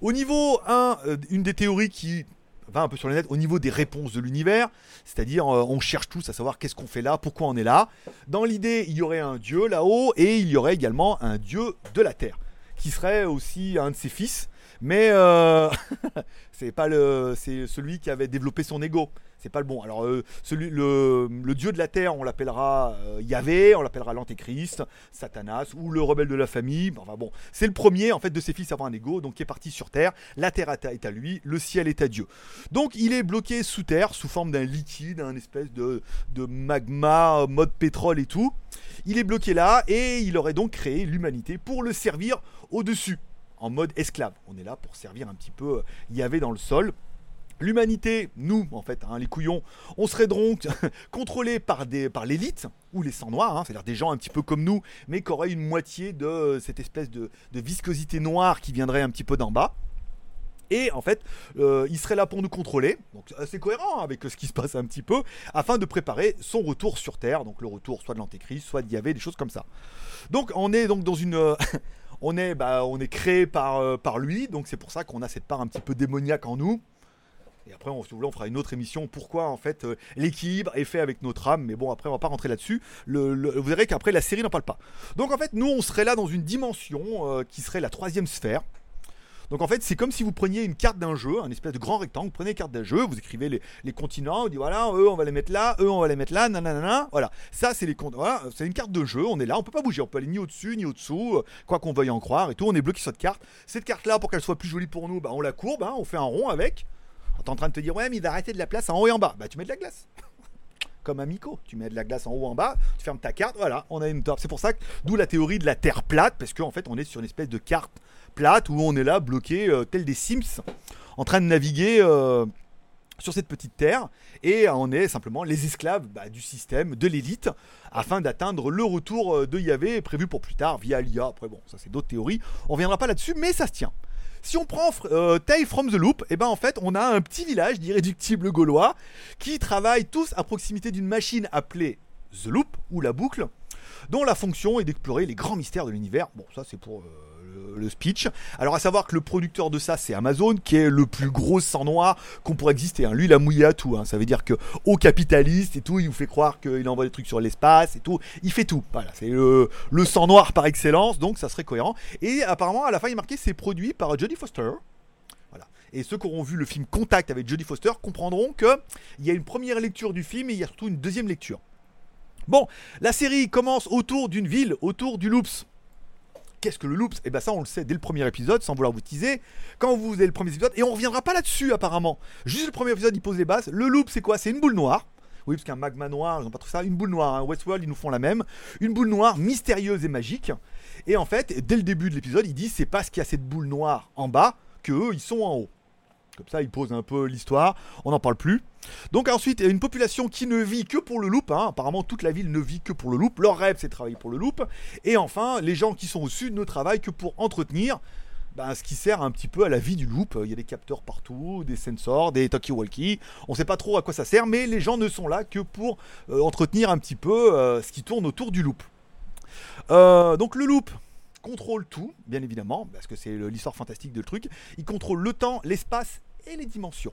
Au niveau 1, une des théories qui va un peu sur les net au niveau des réponses de l'univers, c'est-à-dire euh, on cherche tous à savoir qu'est-ce qu'on fait là, pourquoi on est là. Dans l'idée, il y aurait un dieu là-haut et il y aurait également un dieu de la terre qui serait aussi un de ses fils, mais euh, c'est pas le, c'est celui qui avait développé son ego c'est pas le bon. Alors, euh, celui, le, dieu de la terre, on l'appellera euh, Yahvé, on l'appellera l'Antéchrist, Satanas ou le rebelle de la famille. Enfin bon, c'est le premier en fait de ses fils à avoir un ego, donc qui est parti sur terre. La terre est à lui, le ciel est à Dieu. Donc, il est bloqué sous terre sous forme d'un liquide, un espèce de, de magma, mode pétrole et tout. Il est bloqué là et il aurait donc créé l'humanité pour le servir au-dessus en mode esclave. On est là pour servir un petit peu euh, Yahvé dans le sol. L'humanité, nous, en fait, hein, les couillons, on serait donc contrôlés par, des, par l'élite, ou les sangs noirs, hein, c'est-à-dire des gens un petit peu comme nous, mais qui auraient une moitié de cette espèce de, viscosité noire qui viendrait un petit peu d'en bas. Et en fait, euh, il serait là pour nous contrôler, donc assez cohérent avec ce qui se passe un petit peu, afin de préparer son retour sur Terre, donc le retour soit de l'Antéchrist, soit de Yahvé, des choses comme ça. Donc on est donc dans une... on, est, bah, on est créé par, euh, par lui, donc c'est pour ça qu'on a cette part un petit peu démoniaque en nous. Et après, on, on fera une autre émission. Pourquoi, en fait, euh, l'équilibre est fait avec notre âme. Mais bon, après, on va pas rentrer là-dessus. vous verrez qu'après, la série n'en parle pas. Donc, en fait, nous, on serait là dans une dimension euh, qui serait la troisième sphère. Donc en fait, c'est comme si vous preniez une carte d'un jeu, un espèce de grand rectangle, vous prenez une carte d'un jeu, vous écrivez les, continents, vous dites voilà, eux on va les mettre là, eux on va les mettre là, nanana, voilà. Ça c'est les voilà, c'est une carte de jeu, on est là, on peut pas bouger, on peut aller ni au-dessus ni au-dessous, quoi qu'on veuille en croire et tout, on est bloqué sur cette carte. Cette carte là, pour qu'elle soit plus jolie pour nous, bah, on la courbe, hein, on fait un rond avec. T'es en train de te dire, ouais, mais il va arrêter de la place en haut et en bas. Bah, tu mets de la glace. Comme un Mico. Tu mets de la glace en haut en bas, tu fermes ta carte, voilà, on a une torpe. C'est pour ça que, d'où la théorie de la terre plate, parce qu'en fait, on est sur une espèce de carte plate où on est là, bloqué, euh, tel des Sims, en train de naviguer. Euh, sur cette petite terre et on est simplement les esclaves bah, du système, de l'élite, afin d'atteindre le retour euh, de Yahvé prévu pour plus tard via l'IA. Après bon, ça c'est d'autres théories, on reviendra pas là-dessus, mais ça se tient. Si on prend euh, from the Loop, et ben en fait on a un petit village d'irréductibles gaulois qui travaillent tous à proximité d'une machine appelée The Loop ou la boucle, dont la fonction est d'explorer les grands mystères de l'univers. Bon, ça c'est pour euh, le, speech. Alors à savoir que le producteur de ça c'est Amazon, qui est le plus gros sang noir qu'on pourrait exister. Hein. Lui il a mouillé à tout. Hein. Ça veut dire que au capitaliste et tout, il vous fait croire qu'il envoie des trucs sur l'espace et tout. Il fait tout. Voilà, c'est le, sang noir par excellence, donc ça serait cohérent. Et apparemment à la fin il est marqué c'est produit par Jodie Foster. Voilà. Et ceux qui auront vu le film Contact avec Jodie Foster comprendront que il y a une première lecture du film et il y a surtout une deuxième lecture. Bon, la série commence autour d'une ville, autour du Loops. Qu'est-ce que le Loops Et eh bien ça on le sait dès le premier épisode, sans vouloir vous teaser. Quand vous avez le premier épisode, et on reviendra pas là-dessus apparemment. Juste le premier épisode il pose les bases. Le Loop c'est quoi? C'est une boule noire. Oui, parce qu'un magma noir, ils n'ont pas trop ça. Une boule noire, hein. Westworld, ils nous font la même. Une boule noire mystérieuse et magique. Et en fait, dès le début de l'épisode, ils disent c'est parce qu'il y a cette boule noire en bas que eux, ils sont en haut. Comme ça, il pose un peu l'histoire. On n'en parle plus. Donc ensuite, il y a une population qui ne vit que pour le loop. Hein. Apparemment, toute la ville ne vit que pour le loop. Leur rêve, c'est de travailler pour le loop. Et enfin, les gens qui sont au sud ne travaillent que pour entretenir ben, ce qui sert un petit peu à la vie du loop. Il y a des capteurs partout, des sensors, des talkie-walkie. On ne sait pas trop à quoi ça sert, mais les gens ne sont là que pour euh, entretenir un petit peu euh, ce qui tourne autour du loop. Euh, donc le loop, contrôle tout, bien évidemment, parce que c'est l'histoire fantastique de le truc. Il contrôle le temps, l'espace les dimensions.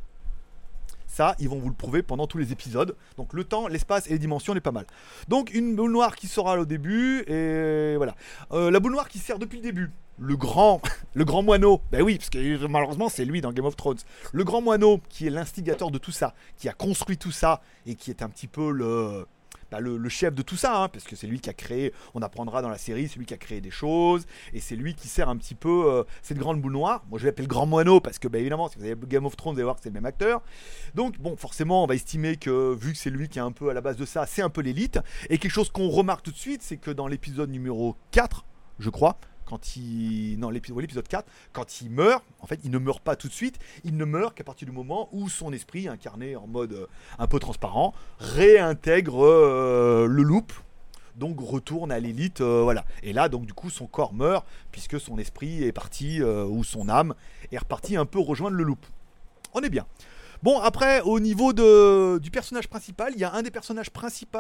Ça, ils vont vous le prouver pendant tous les épisodes. Donc le temps, l'espace et les dimensions, on est pas mal. Donc une boule noire qui sera au début, et voilà. Euh, la boule noire qui sert depuis le début. Le grand, le grand moineau. Ben oui, parce que malheureusement c'est lui dans Game of Thrones. Le grand moineau qui est l'instigateur de tout ça, qui a construit tout ça et qui est un petit peu le, le, chef de tout ça, hein, parce que c'est lui qui a créé, on apprendra dans la série, c'est lui qui a créé des choses, et c'est lui qui sert un petit peu euh, cette grande boule noire. Moi je l'appelle Grand Moineau, parce que bah, évidemment, si vous avez Game of Thrones, vous allez voir que c'est le même acteur. Donc bon, forcément, on va estimer que vu que c'est lui qui est un peu à la base de ça, c'est un peu l'élite. Et quelque chose qu'on remarque tout de suite, c'est que dans l'épisode numéro 4, je crois, quand il. Non, l'épisode 4, quand il meurt, en fait, il ne meurt pas tout de suite, il ne meurt qu'à partir du moment où son esprit, incarné en mode euh, un peu transparent, réintègre euh, le loop. Donc retourne à l'élite, euh, voilà. Et là, donc du coup, son corps meurt puisque son esprit est parti ou son âme est reparti un peu rejoindre le loop. On est bien. Bon, après, au niveau du personnage principal, il y a un des personnages principaux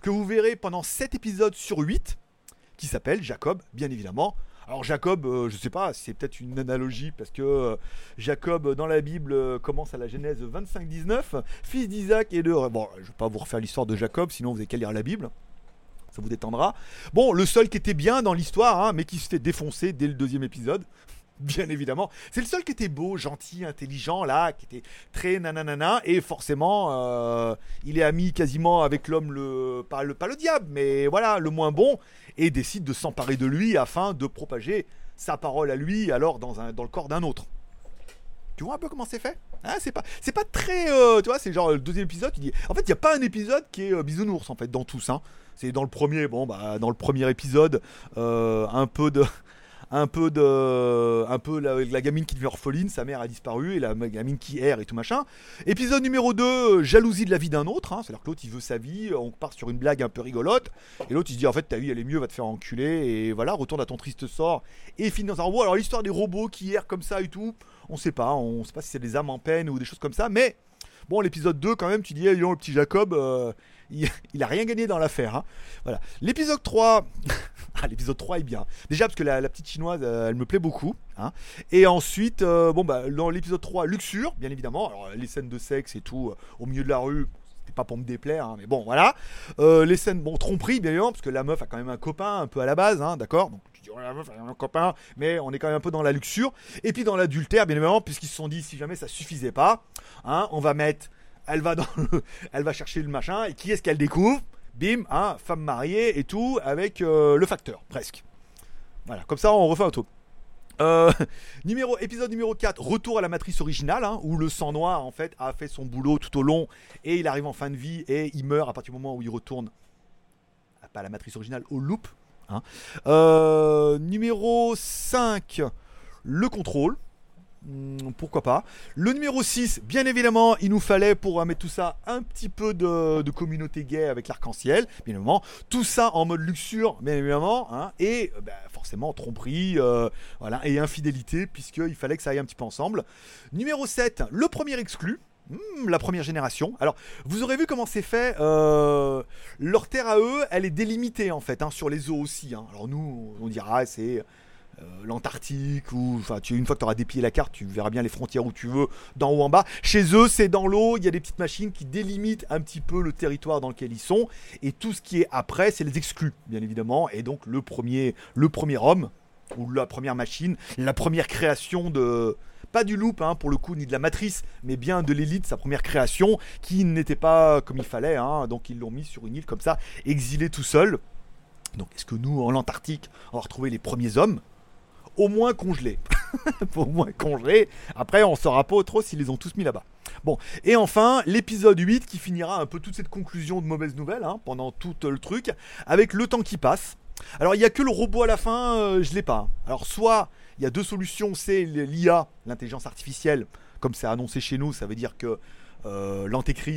que vous verrez pendant 7 épisodes sur 8 qui s'appelle Jacob, bien évidemment. Alors Jacob, euh, je sais pas, c'est peut-être une analogie parce que euh, Jacob dans la Bible euh, commence à la Genèse 25-19, fils d'Isaac et de... Bon, je vais pas vous refaire l'histoire de Jacob, sinon vous avez qu'à lire la Bible. Ça vous détendra. Bon, le seul qui était bien dans l'histoire, hein, mais qui se fait défoncer dès le deuxième épisode, bien évidemment. C'est le seul qui était beau, gentil, intelligent, là, qui était très nananana, et forcément, euh, il est ami quasiment avec l'homme, le, pas, le, le diable, mais voilà, le moins bon, et décide de s'emparer de lui afin de propager sa parole à lui, alors dans, le corps d'un autre. Tu vois un peu comment c'est fait? Ah, c'est pas, c'est pas très, euh, tu vois, c'est genre le deuxième épisode. dit, en fait, il y a pas un épisode qui est euh, bisounours en fait dans tout ça. Hein. C'est dans le premier, bon bah dans le premier épisode, un peu de, un peu de un peu la, gamine qui devient orpheline, sa mère a disparu et la gamine qui erre et tout machin. Épisode numéro 2, jalousie de la vie d'un autre, hein. c'est-à-dire que l'autre il veut sa vie, on part sur une blague un peu rigolote et l'autre il se dit en fait ta vie elle est mieux, va te faire enculer et voilà, retourne à ton triste sort et finit dans un robot. Alors l'histoire des robots qui errent comme ça et tout, on sait pas, on sait pas si c'est des âmes en peine ou des choses comme ça, mais bon l'épisode 2 quand même, tu dis hey, le petit Jacob euh, il, a rien gagné dans l'affaire. Hein. Voilà. L'épisode 3. ah, l'épisode 3 est bien. Déjà, parce que la, petite chinoise, euh, elle me plaît beaucoup. Hein. Et ensuite, euh, bon, bah, dans l'épisode 3, luxure, bien évidemment. Alors, les scènes de sexe et tout, euh, au milieu de la rue, c'était pas pour me déplaire, hein, mais bon, voilà. les scènes, bon, tromperie, bien évidemment, parce que la meuf a quand même un copain un peu à la base, d'accord Donc, tu dis, oh, la meuf a un copain, mais on est quand même un peu dans la luxure. Et puis dans l'adultère, bien évidemment, puisqu'ils se sont dit, si jamais ça suffisait pas, on va mettre elle va, chercher le machin, et qui est-ce qu'elle découvre? Bim, hein, femme mariée et tout, avec euh, le facteur, presque. Voilà, comme ça on refait un truc. Euh, numéro, épisode numéro 4, retour à la matrice originale, hein, où le sang noir en fait a fait son boulot tout au long et il arrive en fin de vie et il meurt à partir du moment où il retourne, pas à la matrice originale, au loop. Hein. Euh, numéro 5, le contrôle. Hmm, pourquoi pas. Le numéro 6, bien évidemment, il nous fallait pour euh, mettre tout ça un petit peu de, communauté gay avec l'arc-en-ciel, bien évidemment. Tout ça en mode luxure, bien évidemment. Hein, et bah, forcément tromperie voilà, et infidélité, puisqu'il fallait que ça aille un petit peu ensemble. Numéro 7, le premier exclu. Hmm, la première génération. Alors, vous aurez vu comment c'est fait. Euh, leur terre à eux, elle est délimitée en fait, hein, sur les eaux aussi. Hein. Alors nous, on dira c'est euh, l'Antarctique ou tu, une fois que tu auras déplié la carte, tu verras bien les frontières où tu veux, d'en haut en bas. Chez eux, c'est dans l'eau. Il y a des petites machines qui délimitent un petit peu le territoire dans lequel ils sont. Et tout ce qui est après, c'est les exclus, bien évidemment. Et donc le premier, le premier homme ou la première machine, la première création de pas du loop hein, pour le coup, ni de la matrice, mais bien de l'élite, sa première création, qui n'était pas comme il fallait, hein. donc ils l'ont mis sur une île comme ça, exilé tout seul. Donc est-ce que nous, en Antarctique, on va retrouver les premiers hommes? Au moins congelés. Au moins congelés. Après, on saura pas trop s'ils les ont tous mis là-bas. Bon, et enfin, l'épisode 8 qui finira un peu toute cette conclusion de mauvaises nouvelles hein, pendant tout le truc, avec le temps qui passe. Alors, il n'y a que le robot à la fin, euh, je l'ai pas. Alors, soit il y a deux solutions, c'est l'IA, l'intelligence artificielle, comme c'est annoncé chez nous, ça veut dire que euh,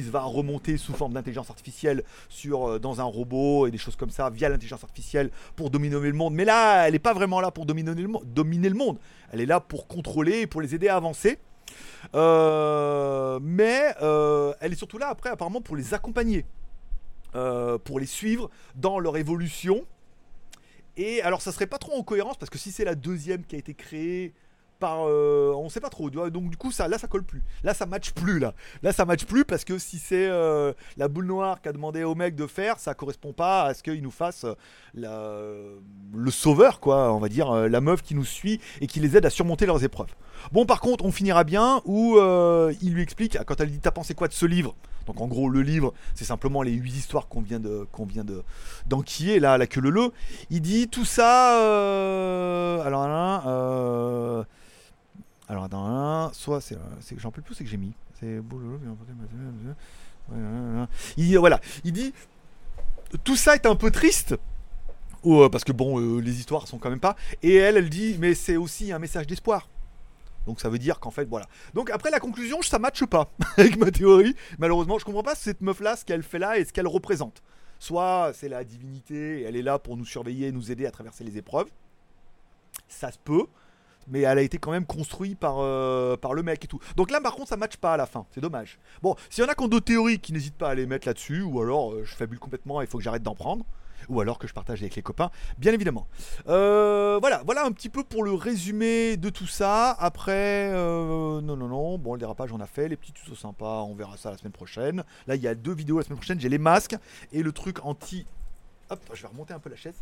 va remonter sous forme d'intelligence artificielle euh, dans un robot et des choses comme ça via l'intelligence artificielle pour dominer le monde. Mais là, elle n'est pas vraiment là pour dominer le, monde. Elle est là pour contrôler et pour les aider à avancer. Euh, mais elle est surtout là après apparemment pour les accompagner, pour les suivre dans leur évolution et alors, ça serait pas trop en cohérence parce que si c'est la deuxième qui a été créée par euh, sait pas trop donc du coup ça là ça colle plus là ça match plus là là ça match plus parce que si c'est euh, la boule noire qu'a demandé au mec de faire ça correspond pas à ce qu'il nous fasse euh, le sauveur quoi on va dire la meuf qui nous suit et qui les aide à surmonter leurs épreuves bon par contre on finira bien où il lui explique quand elle dit t'as pensé quoi de ce livre? Donc en gros, le livre, c'est simplement les huit histoires qu'on vient de qu'on vient de d'enquiller là, la queue le le. Il dit tout ça. Euh, alors là, euh, alors dans soit c'est j'en peux plus, c'est que j'ai mis. C'est il voilà, il dit tout ça est un peu triste. Euh, parce que bon, les histoires sont quand même pas. Et elle, elle dit, mais c'est aussi un message d'espoir. Donc ça veut dire qu'en fait, voilà. Donc après la conclusion, ça matche pas avec ma théorie. Malheureusement, je comprends pas cette meuf-là, ce qu'elle fait là et ce qu'elle représente. Soit c'est la divinité, et elle est là pour nous surveiller et nous aider à traverser les épreuves. Ça se peut, mais elle a été quand même construite par, euh, par le mec et tout. Donc là, par contre, ça matche pas à la fin. C'est dommage. Bon, s'il y en a qui ont d'autres théories, qui n'hésitent pas à les mettre là-dessus, ou alors euh, je fabule complètement, il faut que j'arrête d'en prendre ou alors que je partage avec les copains, bien évidemment. Euh, voilà, voilà un petit peu pour le résumé de tout ça. Après, non, non, non, bon, le dérapage on a fait, les petits tutos sympas, on verra ça la semaine prochaine. Là, il y a deux vidéos la semaine prochaine, j'ai les masques et le truc anti Hop, je vais remonter un peu la chaise.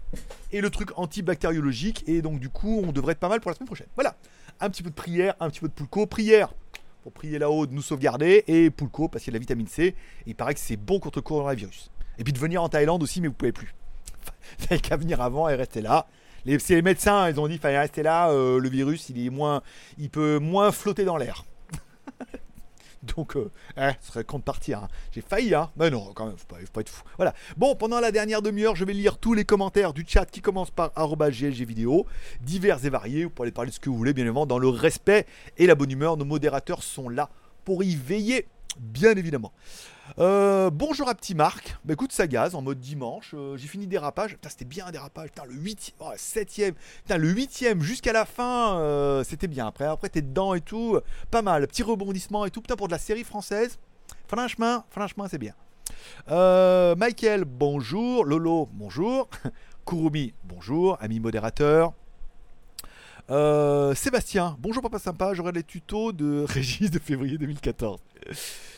Et le truc antibactériologique. Et donc, du coup, on devrait être pas mal pour la semaine prochaine. Voilà. Un petit peu de prière, un petit peu de poulco. Prière pour prier là-haut, de nous sauvegarder. Et poulco parce qu'il y a de la vitamine C. Et il paraît que c'est bon contre le coronavirus. Et puis de venir en Thaïlande aussi, mais vous pouvez plus. Fallait qu'à venir avant et rester là. Les, c'est les médecins, ils ont dit fallait rester là. Euh, le virus, il est moins, il peut moins flotter dans l'air. Donc, euh, eh, ce serait con partir. Hein. J'ai failli, hein. Mais non, quand même, faut pas, faut pas être fou. Voilà. Bon, pendant la dernière demi-heure, je vais lire tous les commentaires du chat qui commencent par vidéo, divers et variés. Vous pouvez parler de ce que vous voulez, bien évidemment, dans le respect et la bonne humeur. Nos modérateurs sont là pour y veiller, bien évidemment. Euh, bonjour à petit Marc. Bah écoute, ça gaz en mode dimanche. Euh, j'ai fini dérapage. Putain, c'était bien un dérapage. Putain, le 8 oh, 7ème. Putain, le 8ème jusqu'à la fin, euh, c'était bien. Après, après t'es dedans et tout. Pas mal. Petit rebondissement et tout. Putain, pour de la série française. Franchement, franchement, c'est bien. Michael, bonjour. Lolo, bonjour. Kurumi, bonjour. Ami modérateur. Sébastien, bonjour papa sympa, j'aurai les tutos de Régis de février 2014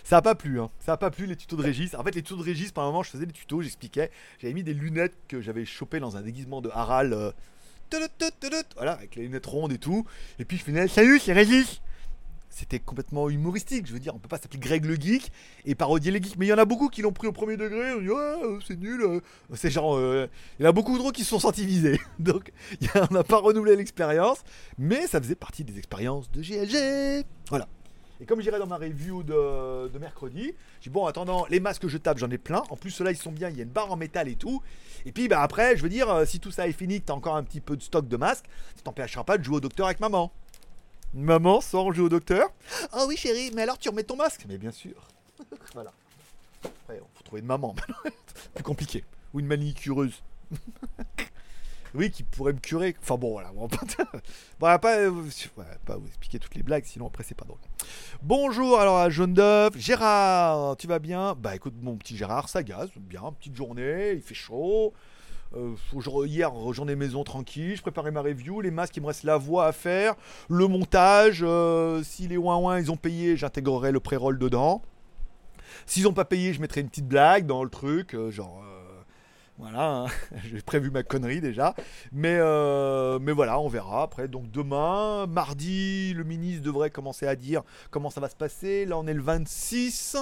ça a pas plu, hein. Ça a pas plu les tutos de Régis. En fait, les tutos de Régis, par un moment, je faisais des tutos, j'expliquais. J'avais mis des lunettes que j'avais chopées dans un déguisement de Harald. Euh, voilà, avec les lunettes rondes et tout. Et puis je faisais Salut, c'est Régis c'était complètement humoristique. Je veux dire, on peut pas s'appeler Greg le geek et parodier les geeks. Mais il y en a beaucoup qui l'ont pris au premier degré. On dit, ouais, c'est nul. Euh. C'est genre, euh, il y en a beaucoup trop qui se sont sentis visés. Donc, on n'a pas renouvelé l'expérience. Mais ça faisait partie des expériences de GLG. Voilà. Et comme j'irai dans ma review de, mercredi, j'ai bon, en attendant, les masques que je tape, j'en ai plein. En plus, ceux-là, ils sont bien, il y a une barre en métal et tout. Et puis, bah, après, je veux dire, si tout ça est fini, que t'as encore un petit peu de stock de masques, ça t'empêchera pas de jouer au docteur avec maman. Maman, sans jouer au docteur. Oh oui, chérie, mais alors tu remets ton masque Mais bien sûr. voilà. Après, faut trouver une maman. Plus compliqué. Ou une manicureuse. oui, qui pourrait me curer. Enfin bon, voilà. Bon, pas, pas, euh, pas vous expliquer toutes les blagues, sinon après c'est pas drôle. Bonjour alors à Jaune d'œuf. Gérard, tu vas bien? Bah écoute, mon petit Gérard, ça gaze. Bien, petite journée, il fait chaud. Euh, hier, journée maison tranquille, je préparais ma review, les masques, il me reste la voix à faire, le montage, euh, si les ouin ouin ils ont payé, j'intégrerai le pré-roll dedans. S'ils ont pas payé, je mettrai une petite blague dans le truc, euh, genre voilà, hein. j'ai prévu ma connerie déjà. Mais, mais voilà, on verra après. Donc demain, mardi, le ministre devrait commencer à dire comment ça va se passer. Là, on est le 26,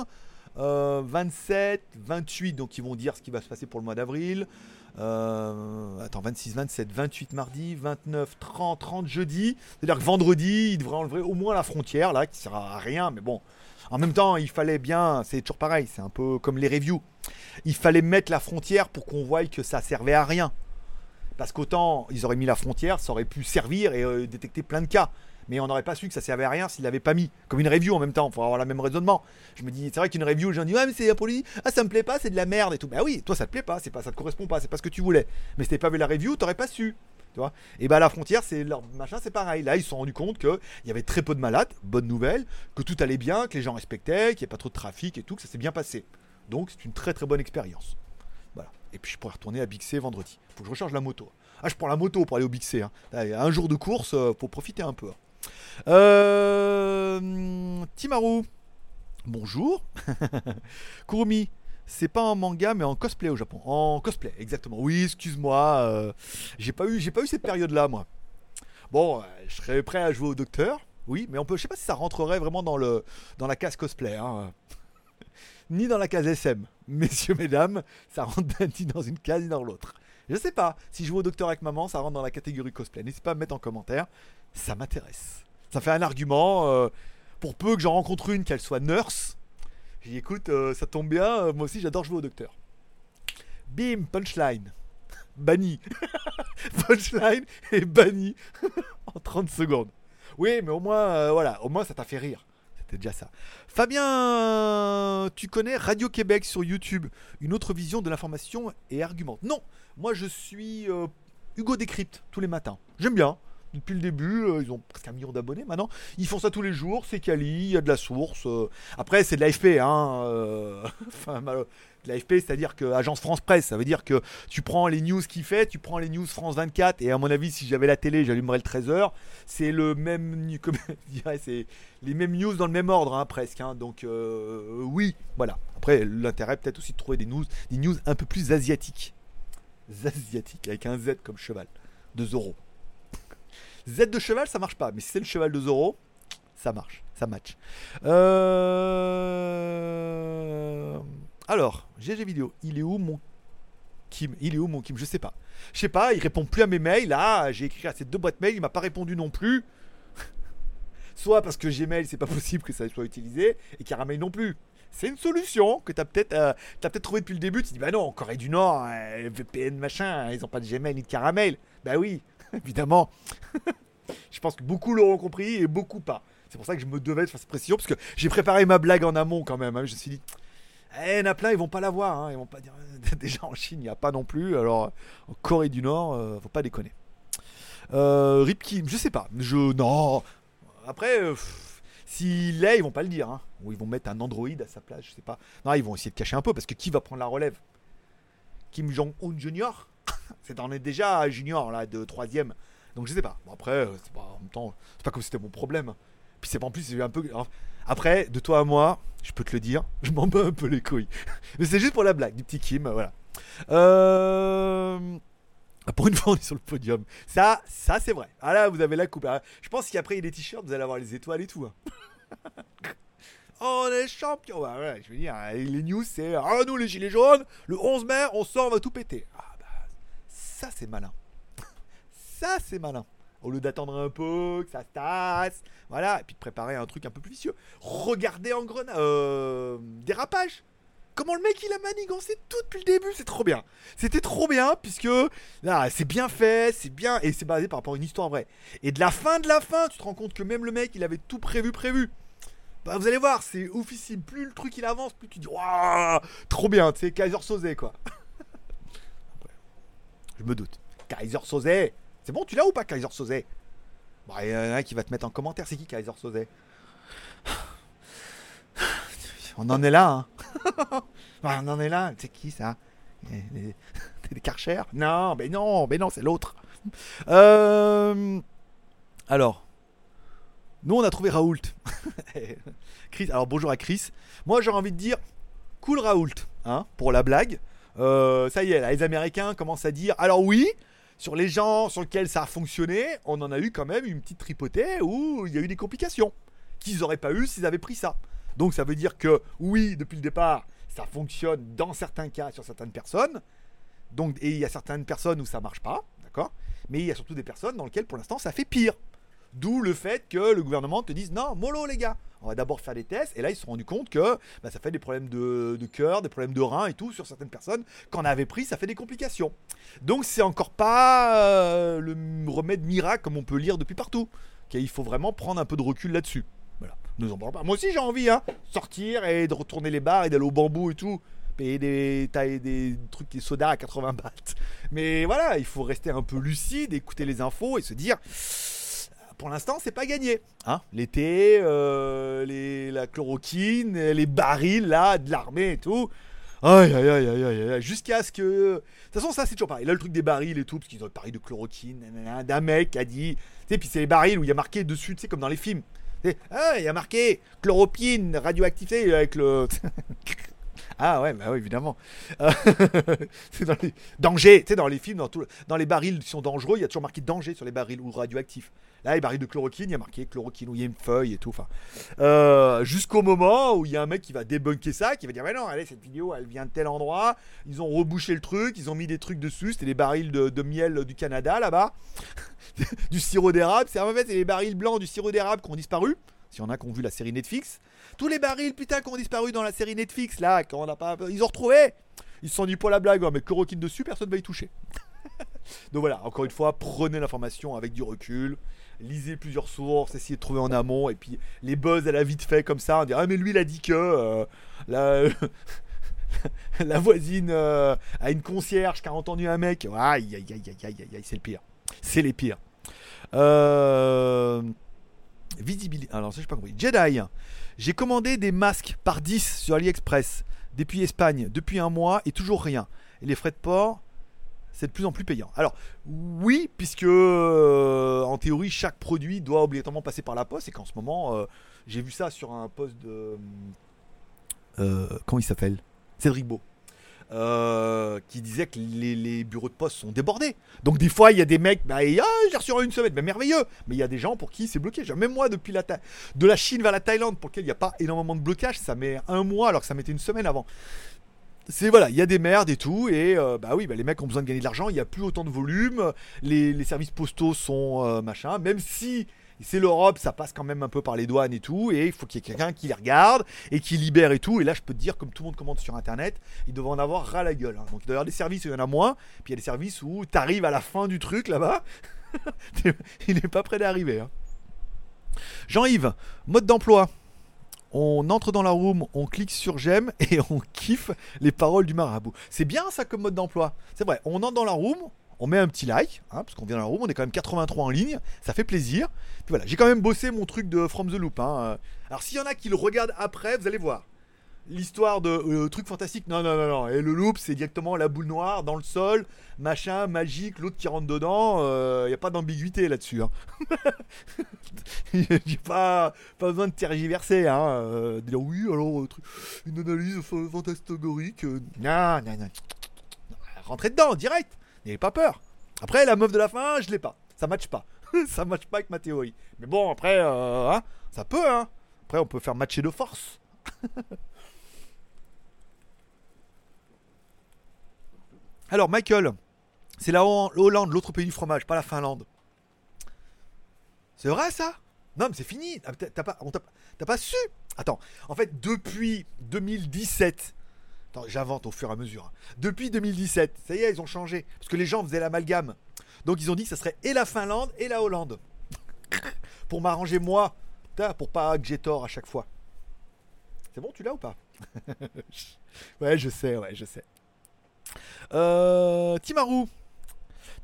27, 28. Donc ils vont dire ce qui va se passer pour le mois d'avril. Euh, attends, 26, 27, 28 mardi, 29, 30, 30 jeudi. C'est-à-dire que vendredi, il devrait enlever au moins la frontière, là, qui sert à rien, mais bon. En même temps, il fallait bien, c'est toujours pareil, c'est un peu comme les reviews. Il fallait mettre la frontière pour qu'on voie que ça servait à rien. Parce qu'autant ils auraient mis la frontière, ça aurait pu servir et euh, détecter plein de cas mais on n'aurait pas su que ça servait à rien s'il l'avait pas mis. Comme une review en même temps, faut avoir le même raisonnement. Je me dis, c'est vrai qu'une review, les gens disent, ouais, mais c'est pour lui, ah, ça me plaît pas, c'est de la merde et tout. Bah oui, toi, ça te plaît pas, c'est pas, ça te correspond pas, c'est pas ce que tu voulais. Mais si t'avais pas vu la review, t'aurais pas su. Tu vois et bah la frontière, c'est leur machin, c'est pareil. Là, ils se sont rendus compte qu'il y avait très peu de malades, bonne nouvelle, que tout allait bien, que les gens respectaient, qu'il n'y a pas trop de trafic et tout, que ça s'est bien passé. Donc, c'est une très très bonne expérience. Voilà. Et puis, je pourrais retourner à Bixé vendredi. Faut que je recharge la moto. Ah, je prends la moto pour aller au Bixé. Hein. Un jour de course, faut euh, profiter un peu. Euh, Timaru, bonjour. Kurumi, c'est pas en manga mais en cosplay au Japon. En cosplay, exactement. Oui, excuse-moi, euh, j'ai pas eu, cette période-là moi. Bon, euh, je serais prêt à jouer au docteur. Oui, mais on peut, je sais pas si ça rentrerait vraiment dans la case cosplay. Hein. ni dans la case SM. Messieurs, mesdames, ça rentre ni dans une case ni dans l'autre. Je sais pas. Si je joue au docteur avec maman, ça rentre dans la catégorie cosplay. N'hésitez pas à me mettre en commentaire. Ça m'intéresse. Ça fait un argument. Euh, pour peu que j'en rencontre une, qu'elle soit nurse. Dit, écoute, euh, ça tombe bien. Euh, moi aussi, j'adore jouer au docteur. Bim, punchline. banni. punchline et banni en 30 secondes. Oui, mais au moins, voilà, au moins ça t'a fait rire. C'était déjà ça. Fabien, tu connais Radio Québec sur YouTube, une autre vision de l'information et argumente. Non, moi, je suis euh, Hugo Décrypte tous les matins. J'aime bien. Depuis le début, euh, ils ont presque un million d'abonnés maintenant. Ils font ça tous les jours, c'est quali, il y a de la source. Euh. Après, c'est de l'AFP, hein. enfin, de l'AFP, c'est-à-dire que Agence France Presse, ça veut dire que tu prends les news qu'il fait, tu prends les news France 24, et à mon avis, si j'avais la télé, j'allumerais le 13h. C'est le même, c'est les mêmes news dans le même ordre, hein, presque. Hein. donc, oui, voilà. Après, l'intérêt peut-être aussi de trouver des news, des news un peu plus asiatiques asiatiques avec un Z comme cheval de Zoro. Z de cheval, ça marche pas, mais si c'est le cheval de Zoro, ça marche, ça match. Euh... Alors, GG vidéo, il est où mon Kim? Il est où mon Kim? Je sais pas. Je sais pas, il répond plus à mes mails. Là, j'ai écrit à ces deux boîtes mail, il m'a pas répondu non plus. soit parce que Gmail, c'est pas possible que ça soit utilisé, et Caramel non plus c'est une solution que tu as peut-être euh, trouvé depuis le début. Tu dis, bah non, Corée du Nord, euh, VPN machin, ils ont pas de Gmail ni de caramel. Bah oui, évidemment. je pense que beaucoup l'auront compris et beaucoup pas. C'est pour ça que je me devais de faire cette précision, parce que j'ai préparé ma blague en amont quand même. Hein. Je me suis dit, eh, il ils vont pas la voir. Hein. Ils vont pas dire. Déjà en Chine, il n'y a pas non plus. Alors, en Corée du Nord, euh, faut pas déconner. Euh, Rip je sais pas. Je. Non. Après. S'il l'est, ils vont pas le dire. Hein. Ou ils vont mettre un Android à sa place, je sais pas. Non, ils vont essayer de cacher un peu parce que qui va prendre la relève? Kim Jong-un Junior? C'est en est déjà junior là, de troisième. Donc je sais pas. Après, euh, c'est pas, en même temps, c'est pas comme c'était mon problème. Puis c'est pas en plus, c'est un peu. Après, de toi à moi, je peux te le dire, je m'en bats un peu les couilles. Mais c'est juste pour la blague, du petit Kim, voilà. Euh. Pour une fois, on est sur le podium. Ça, ça c'est vrai. Ah là, vous avez la coupe. Ah, je pense qu'après, des t-shirts, vous allez avoir les étoiles et tout. Hein. on est champion. Ouais, je veux dire, les news, c'est Ah, nous, les gilets jaunes, le 11 mai, on sort, on va tout péter. Ah, c'est malin. ça, c'est malin. Au lieu d'attendre un peu, que ça se tasse, voilà, et puis de préparer un truc un peu plus vicieux. Regardez en grenade. Euh, dérapage. comment le mec il a manigancé tout depuis le début, c'est trop bien. C'était trop bien puisque là c'est bien fait, c'est bien et c'est basé par rapport à une histoire vraie. Et de la fin de la fin, tu te rends compte que même le mec il avait tout prévu prévu. Bah vous allez voir, c'est oufissime. Plus le truc il avance, plus tu dis waouh, trop bien, tu sais Kaiser Soze quoi. Je me doute. Kaiser Soze. C'est bon, tu l'as ou pas Kaiser Soze Bah il y en a un qui va te mettre en commentaire, c'est qui Kaiser Soze On en est là, hein. on en est là. C'est qui ça? Les, les Karcher Non, mais non, mais non, c'est l'autre. Euh, alors, nous on a trouvé Raoult. Chris, alors bonjour à Chris. Moi j'aurais envie de dire cool Raoult, hein, pour la blague. Euh, ça y est, les Américains commencent à dire. Alors oui, sur les gens sur lesquels ça a fonctionné, on en a eu quand même une petite tripotée où il y a eu des complications qu'ils n'auraient pas eu s'ils avaient pris ça. Donc ça veut dire que oui, depuis le départ, ça fonctionne dans certains cas sur certaines personnes. Donc, et il y a certaines personnes où ça marche pas, d'accord? Mais il y a surtout des personnes dans lesquelles pour l'instant ça fait pire. D'où le fait que le gouvernement te dise non, mollo les gars, on va d'abord faire des tests. Et là, ils se sont rendus compte que bah, ça fait des problèmes de, de cœur, des problèmes de rein et tout sur certaines personnes. Quand on avait pris, ça fait des complications. Donc, c'est encore pas euh, le remède miracle comme on peut lire depuis partout. Il faut vraiment prendre un peu de recul là-dessus. Voilà. Nous en parlons pas. Moi aussi, j'ai envie, hein, sortir et de retourner les bars et d'aller au bambou et tout. Payer des, tailles, des trucs, des sodas à 80 bahts. Mais voilà, il faut rester un peu lucide, écouter les infos et se dire pour l'instant, c'est pas gagné. Hein L'été, euh, la chloroquine, les barils là, de l'armée et tout. Jusqu'à ce que. De toute façon, ça c'est toujours pareil. Là, le truc des barils et tout, parce qu'ils ont parlé de chloroquine, d'un mec a dit. Tu sais, puis c'est les barils où il y a marqué dessus, tu sais, comme dans les films. Ah, il y a marqué chloropine, radioactivité avec le. Ah ouais, bah oui, évidemment. C'est dans les dangers, tu sais, dans les films, dans, tout, dans les barils qui sont dangereux, il y a toujours marqué danger sur les barils ou radioactifs. Là, les barils de chloroquine, il y a marqué chloroquine, où il y a une feuille et tout. Enfin, euh, jusqu'au moment où il y a un mec qui va débunker ça, qui va dire, mais non, allez, cette vidéo, elle vient de tel endroit. Ils ont rebouché le truc, ils ont mis des trucs dessus. C'était les barils de, miel du Canada là-bas, du sirop d'érable. C'est en fait, c'est les barils blancs du sirop d'érable qui ont disparu. S'il y en a qui ont vu la série Netflix. Tous les barils, putain, qui ont disparu dans la série Netflix, là, quand on n'a pas. Ils ont retrouvé Ils se sont dit pas la blague, mais chloroquine dessus, personne ne va y toucher. Donc voilà, encore une fois, prenez l'information avec du recul, lisez plusieurs sources, essayez de trouver en amont, et puis les buzz à la vite fait comme ça, on dit Ah, mais lui, il a dit que. Euh, la, la voisine euh, a une concierge qui a entendu un mec. Aïe, aïe, aïe, aïe, aïe, aïe, c'est le pire. C'est les pires. Euh. Visibilité. Alors, ça, j'ai pas compris. Jedi. J'ai commandé des masques par 10 sur AliExpress depuis Espagne, depuis un mois et toujours rien. Et les frais de port, c'est de plus en plus payant. Alors, oui, puisque euh, en théorie, chaque produit doit obligatoirement passer par la poste et qu'en ce moment, euh, j'ai vu ça sur un poste de. Euh, comment il s'appelle? Cédric Beau. Qui disait que les, bureaux de poste sont débordés. Donc des fois, il y a des mecs, bah, ah, j'ai reçu en une semaine, mais merveilleux. Mais il y a des gens pour qui c'est bloqué. Même moi, depuis la de la Chine vers la Thaïlande, pour lequel il n'y a pas énormément de blocage, ça met un mois alors que ça mettait une semaine avant. C'est voilà, il y a des merdes et tout, et euh, bah oui, bah, les mecs ont besoin de gagner de l'argent, il n'y a plus autant de volume, les, services postaux sont euh, machin, même si c'est l'Europe, ça passe quand même un peu par les douanes et tout, et il faut qu'il y ait quelqu'un qui les regarde et qui libère et tout. Et là, je peux te dire, comme tout le monde commande sur Internet, il devrait en avoir ras la gueule. Hein. Donc il doit y avoir des services où il y en a moins, puis il y a des services où tu arrives à la fin du truc là-bas, il n'est pas prêt d'arriver. Hein. Jean-Yves, mode d'emploi. On entre dans la room, on clique sur j'aime et on kiffe les paroles du marabout. C'est bien ça comme mode d'emploi. C'est vrai, on entre dans la room, on met un petit like, hein, parce qu'on vient dans la room, on est quand même 83 en ligne, ça fait plaisir. Puis voilà, j'ai quand même bossé mon truc de From the Loop. Hein. Alors s'il y en a qui le regardent après, vous allez voir. L'histoire de euh, truc fantastique, non, non, non, non. Et le loop, c'est directement la boule noire dans le sol, machin, magique, l'autre qui rentre dedans. Il euh, n'y a pas d'ambiguïté là-dessus. Hein. J'ai pas, pas besoin de tergiverser. Hein, euh, dire oui, alors, une analyse fantasmagorique. non, non, non. Rentrez dedans, direct. N'ayez pas peur. Après, la meuf de la fin, je l'ai pas. Ça matche pas. ça matche pas avec ma théorie. Mais bon, après, euh, hein, ça peut, hein. Après, on peut faire matcher de force. Alors, Michael, c'est la Hollande, l'autre pays du fromage, pas la Finlande. C'est vrai ça? Non, mais c'est fini. T'as pas, su Attends, en fait, depuis 2017, Attends, j'invente au fur et à mesure. hein. Depuis 2017, ça y est, ils ont changé. Parce que les gens faisaient l'amalgame. Donc ils ont dit que ça serait et la Finlande et la Hollande. pour m'arranger moi. Pour pas que j'ai tort à chaque fois. C'est bon, tu l'as ou pas? Ouais, je sais, ouais, je sais. Euh, Timaru.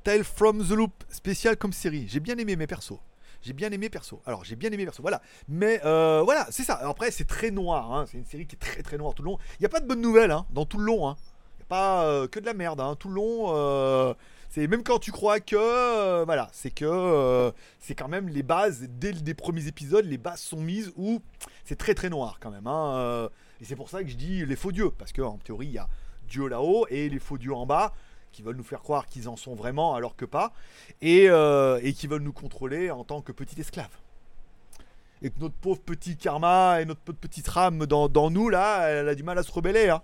Tale from the Loop, spécial comme série. J'ai bien aimé mes persos. J'ai bien aimé perso. Alors, j'ai bien aimé perso. Voilà. Mais euh, voilà, c'est ça. Après, c'est très noir. hein. C'est une série qui est très très noire tout le long. Il n'y a pas de bonnes nouvelles hein, dans tout le long. hein. Il n'y a pas euh, que de la merde. hein. Tout le long, euh, c'est même quand tu crois que. euh, voilà, c'est que. euh, c'est quand même les bases, dès les premiers épisodes, les bases sont mises où c'est très très noir quand même. Euh, Et c'est pour ça que je dis les faux dieux. Parce qu'en théorie, il y a Dieu là-haut et les faux dieux en bas qui veulent nous faire croire qu'ils en sont vraiment alors que pas, et, euh, et qui veulent nous contrôler en tant que petit esclave. Et que notre pauvre petit karma et notre petite âme dans, nous, là, elle a du mal à se rebeller. hein.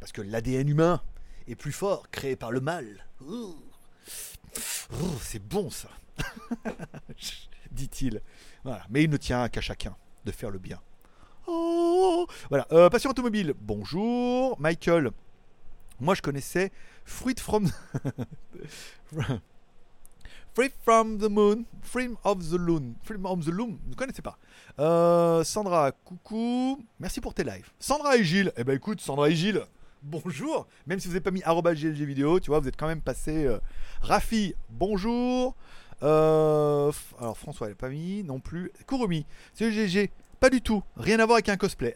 Parce que l'ADN humain est plus fort, créé par le mal. C'est bon ça, dit-il. Voilà. Mais il ne tient qu'à chacun de faire le bien. Oh voilà. Euh, passion automobile. Bonjour, Michael. Moi, je connaissais Fruit from Free from the Moon, Free of the Loon, Free of the Loon, vous ne connaissez pas. Euh, Sandra, coucou, merci pour tes lives. Sandra et Gilles, eh ben écoute, Sandra et Gilles, bonjour. Même si vous n'avez pas mis GLG vidéo, tu vois, vous êtes quand même passé. euh, Rafi, bonjour. Euh, alors François, elle n'a pas mis non plus. Kurumi, c'est GG, pas du tout, rien à voir avec un cosplay.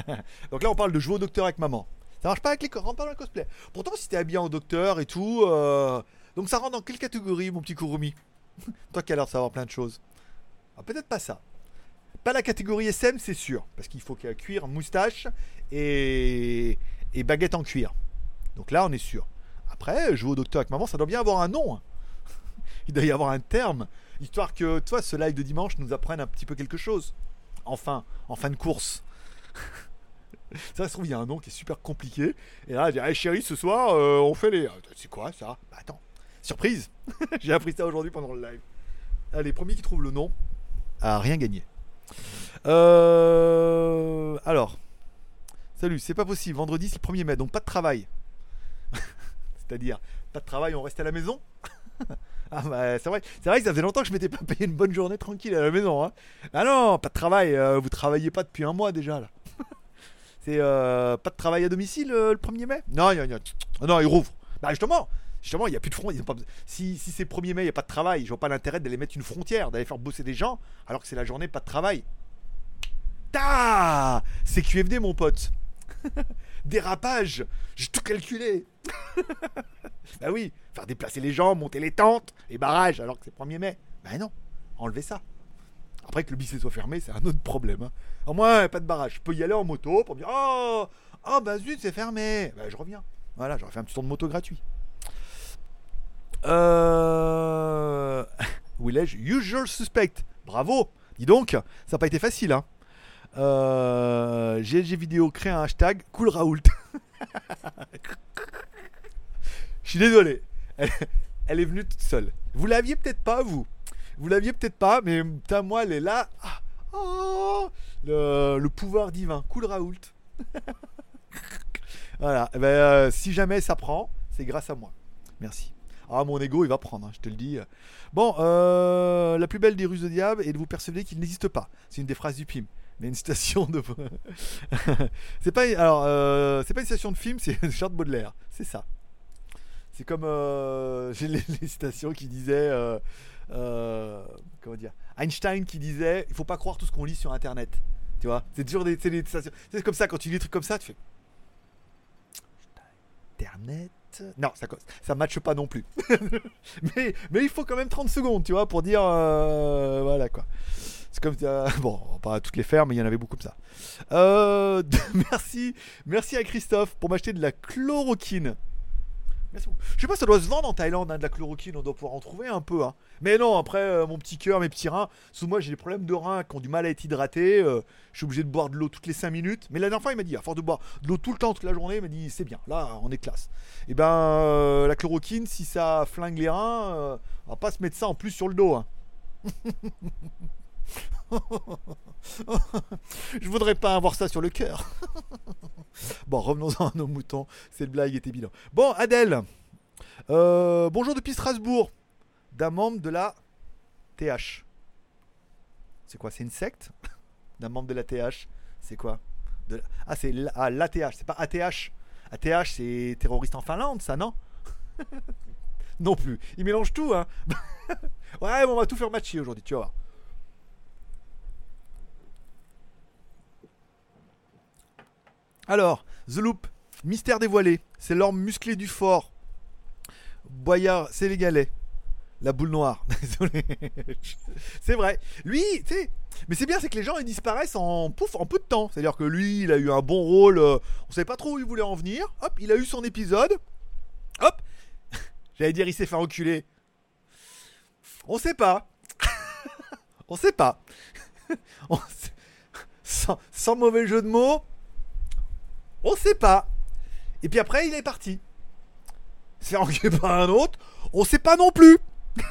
Donc là, on parle de jouer au docteur avec maman. Ça marche pas avec les co- on parle d'un cosplay. Pourtant, si t'es habillé en docteur et tout, euh, donc ça rentre dans quelle catégorie, mon petit Kurumi? Toi qui as l'air de savoir plein de choses. Ah, peut-être pas ça. Pas la catégorie SM, c'est sûr, parce qu'il faut qu'il y ait cuir, moustache et... et baguette en cuir. Donc là, on est sûr. Après, jouer au docteur avec maman, ça doit bien avoir un nom. hein. Il doit y avoir un terme, histoire que, toi, ce live de dimanche nous apprenne un petit peu quelque chose. Enfin, en fin de course. Ça se trouve, il y a un nom qui est super compliqué. Et là, je dis, hey, chérie, ce soir, euh, on fait les. C'est quoi ça? Bah attends, surprise J'ai appris ça aujourd'hui pendant le live. Allez, premier qui trouve le nom a rien gagné. Euh, Alors, salut, c'est pas possible. Vendredi, c'est le 1er mai, donc pas de travail. C'est-à-dire, pas de travail, on reste à la maison Ah bah c'est vrai, c'est vrai que ça faisait longtemps que je m'étais pas payé une bonne journée tranquille à la maison. Hein. Ah non, pas de travail, euh, vous travaillez pas depuis un mois déjà là. C'est euh, pas de travail à domicile euh, le 1er mai? Non, ah non, ils rouvrent. Bah justement, justement, il n'y a plus de frontière. Si, si c'est 1er mai, il n'y a pas de travail, je vois pas l'intérêt d'aller mettre une frontière, d'aller faire bosser des gens, alors que c'est la journée, pas de travail. Ta C'est QFD mon pote. Dérapage J'ai tout calculé Bah oui, faire déplacer les gens, monter les tentes, et barrages, alors que c'est 1er mai. Bah non, enlevez ça. Après que le lycée soit fermé, c'est un autre problème. hein. Au moins, pas de barrage. Je peux y aller en moto pour dire Oh, oh bah zut, c'est fermé. Bah je reviens. Voilà, j'aurais fait un petit tour de moto gratuit. Euh. Willage, usual suspect. Bravo. Dis donc, ça n'a pas été facile. Hein. Euh... GLG vidéo crée un hashtag cool Raoult. Je suis désolé. Elle, elle est venue toute seule. Vous l'aviez peut-être pas, vous. Vous l'aviez peut-être pas, mais putain, moi, elle est là. Ah, oh, le, pouvoir divin. Cool Raoult. voilà. Eh ben, euh, si jamais ça prend, c'est grâce à moi. Merci. Ah, mon ego, il va prendre, hein, je te le dis. Bon, euh, la plus belle des ruses de diable est de vous percevoir qu'il n'existe pas. C'est une des phrases du film. Mais une citation de. c'est pas. Alors, euh, c'est pas une citation de film, c'est Charles Baudelaire. C'est ça. C'est comme. J'ai les, les citations qui disaient. Euh, comment dire Einstein qui disait il faut pas croire tout ce qu'on lit sur internet. Tu vois C'est toujours des, des. C'est comme ça, quand tu lis des trucs comme ça, tu fais. Internet? Non, ça ça matche pas non plus. mais, mais il faut quand même 30 secondes, tu vois, pour dire. euh, voilà quoi. C'est comme. euh, bon, pas à toutes les faire, mais il y en avait beaucoup comme ça. Euh, merci, merci à Christophe pour m'acheter de la chloroquine. Je sais pas, ça doit se vendre en Thaïlande, hein, de la chloroquine, on doit pouvoir en trouver un peu. Hein. Mais non, après, euh, mon petit cœur, mes petits reins, sous moi j'ai des problèmes de reins qui ont du mal à être hydratés. euh, je suis obligé de boire de l'eau toutes les 5 minutes. Mais la dernière fois, il m'a dit, à force de boire de l'eau tout le temps, toute la journée, il m'a dit, c'est bien, là, on est classe. Et ben, euh, la chloroquine, si ça flingue les reins, on va pas se mettre ça en plus sur le dos. Hein. Je voudrais pas avoir ça sur le cœur. Bon, revenons-en à nos moutons. Cette blague était évidente. Bon, Adèle. Euh, bonjour depuis Strasbourg. D'un membre de la TH. C'est quoi C'est une secte? D'un membre de la TH. C'est quoi? Ah, c'est la- ah, l'ATH. C'est pas ATH. ATH, c'est terroriste en Finlande, ça, non? Non plus. Il mélange tout, hein. ouais, on va tout faire matcher aujourd'hui, tu vas Alors, The Loop, mystère dévoilé, c'est l'orme musclé du fort. Boyard sénégalais, la boule noire. Désolé. c'est vrai. Lui, tu sais, mais c'est bien, c'est que les gens ils disparaissent en pouf, en peu de temps. C'est-à-dire que lui, il a eu un bon rôle. euh, on savait pas trop où il voulait en venir. Hop, il a eu son épisode. Hop, j'allais dire il s'est fait enculer. On sait pas. on sait pas. Sans mauvais jeu de mots, on sait pas. Et puis après, il est parti. Faire engueuler par un autre, on sait pas non plus.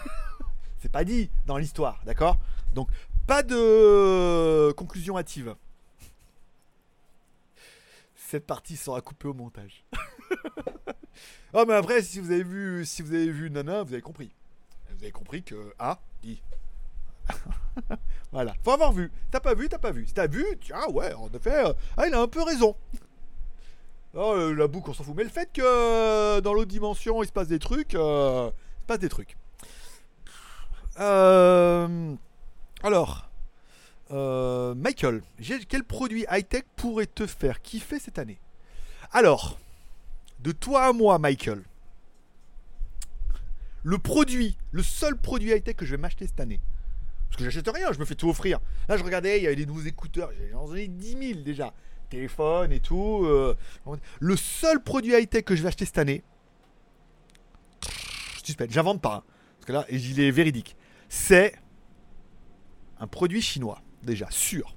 C'est pas dit dans l'histoire, d'accord? Donc, pas de conclusion hâtive. Cette partie sera coupée au montage. oh, mais après, si vous avez vu, si vous avez vu Nana, vous avez compris. Vous avez compris que ah, dit. voilà, faut avoir vu. T'as pas vu, t'as pas vu. Si t'as vu, ah ouais, en effet, euh, ah il a un peu raison. Oh, euh, la boucle, on s'en fout. Mais le fait que euh, dans l'autre dimension, il se passe des trucs, euh, il se passe des trucs. Alors, Michael, quel produit high-tech pourrait te faire kiffer cette année? Alors, de toi à moi, Michael, le produit, le seul produit high-tech que je vais m'acheter cette année, parce que j'achète rien, je me fais tout offrir. Là, je regardais, il y avait des nouveaux écouteurs, j'en ai 10 000 déjà. Téléphone et tout. euh, le seul produit high-tech que je vais acheter cette année, suspect, j'invente pas, hein, parce que là, il est véridique, c'est un produit chinois, déjà, sûr.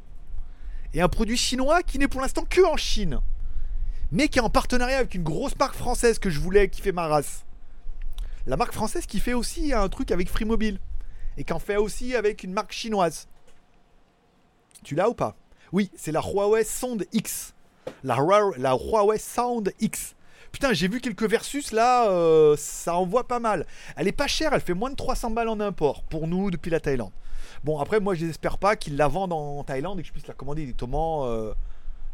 Et un produit chinois qui n'est pour l'instant que en Chine, mais qui est en partenariat avec une grosse marque française que je voulais, qui fait ma race. La marque française qui fait aussi un truc avec Free Mobile et qui en fait aussi avec une marque chinoise. Tu l'as ou pas? Oui, c'est la Huawei Sound X. La, Hua- la Huawei Sound X. Putain, j'ai vu quelques versus là, euh, ça envoie pas mal. Elle est pas chère, elle fait moins de 300 balles en import pour nous depuis la Thaïlande. Bon, après, moi, je n'espère pas qu'ils la vendent en Thaïlande et que je puisse la commander directement euh,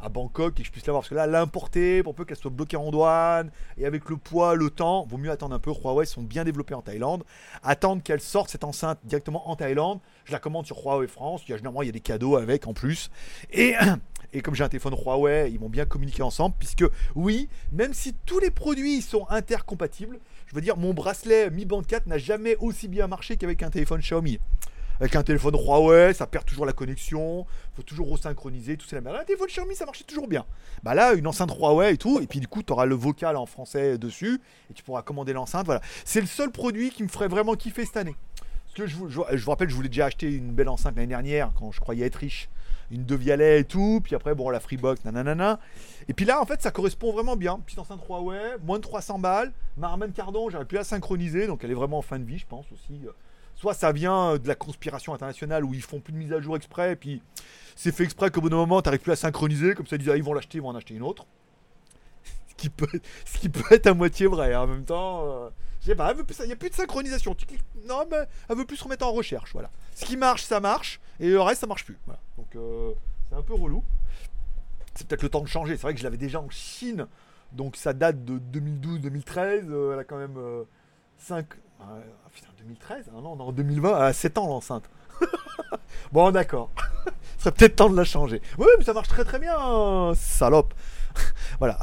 à Bangkok et que je puisse l'avoir. Parce que là, l'importer, pour peu qu'elle soit bloquée en douane et avec le poids, le temps, vaut mieux attendre un peu. Huawei sont bien développés en Thaïlande. Attendre qu'elle sorte cette enceinte directement en Thaïlande. Je la commande sur Huawei France. Il y a, généralement, il y a des cadeaux avec en plus. Et. Et comme j'ai un téléphone Huawei, ils vont bien communiquer ensemble, puisque oui, même si tous les produits sont intercompatibles, je veux dire, mon bracelet Mi Band 4 n'a jamais aussi bien marché qu'avec un téléphone Xiaomi. Avec un téléphone Huawei, ça perd toujours la connexion, faut toujours resynchroniser, tout c'est la merde. Un téléphone Xiaomi, ça marchait toujours bien. Bah là, une enceinte Huawei et tout, et puis du coup, tu auras le vocal en français dessus, et tu pourras commander l'enceinte, voilà. C'est le seul produit qui me ferait vraiment kiffer cette année. Parce que je vous, je, je vous rappelle, je voulais déjà acheter une belle enceinte l'année dernière, quand je croyais être riche. Une de Vialet et tout, puis après, bon, la Freebox, nanana. Et puis là, en fait, ça correspond vraiment bien. Petite enceinte Huawei, moins de 300 balles. Ma Harman Kardon, j'aurais pu la synchroniser, donc elle est vraiment en fin de vie, je pense aussi. Soit ça vient de la conspiration internationale où ils font plus de mise à jour exprès, et puis c'est fait exprès qu'au bout d'un moment, t'arrives plus à synchroniser, comme ça ils disent, ah, ils vont l'acheter, ils vont en acheter une autre. Ce qui peut, être à moitié vrai, hein. en même temps. euh, il n'y a plus de synchronisation. Tu cliques- non, mais elle veut plus se remettre en recherche, voilà. Ce qui marche, ça marche, et le reste, ça marche plus. Donc, euh, c'est un peu relou. C'est peut-être le temps de changer. C'est vrai que je l'avais déjà en Chine, donc ça date de 2012-2013. euh, elle a quand même 5. Putain, 2013 ah Non, on est en 2020, elle a 7 ans l'enceinte. bon, d'accord. Ce serait peut-être temps de la changer. Oui, mais ça marche très très bien, salope. voilà.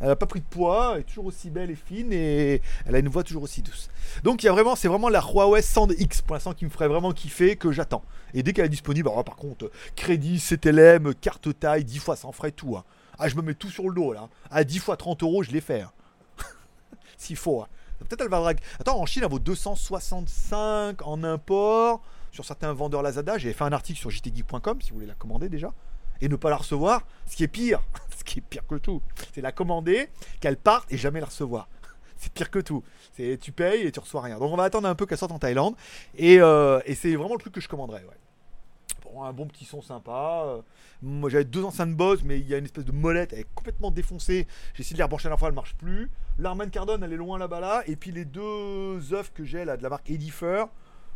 Elle a pas pris de poids, elle est toujours aussi belle et fine et elle a une voix toujours aussi douce. Donc il y a vraiment, c'est vraiment la Huawei Sound X pour l'instant qui me ferait vraiment kiffer que j'attends. Et dès qu'elle est disponible, par contre, crédit, CTLM, carte taille, 10 fois sans frais, tout. hein. Ah, je me mets tout sur le dos là. À 10 fois 30 euros, je l'ai fait. hein. S'il faut. hein. Peut-être elle va. Attends, en Chine, elle vaut 265 en import sur certains vendeurs Lazada. J'ai fait un article sur jtgeek.com si vous voulez la commander déjà. Et ne pas la recevoir, ce qui est pire, ce qui est pire que tout, c'est la commander, qu'elle parte et jamais la recevoir. C'est pire que tout. C'est tu payes et tu reçois rien. Donc on va attendre un peu qu'elle sorte en Thaïlande. Et, euh, c'est vraiment le truc que je commanderais. Un bon petit son sympa. Euh, moi j'avais deux enceintes Bose, mais il y a une espèce de molette, elle est complètement défoncée. J'ai essayé de les rebrancher à la fois, elle marche plus. L'Arman Cardone, elle est loin là-bas là. Et puis les deux œufs que j'ai là de la marque Edifer,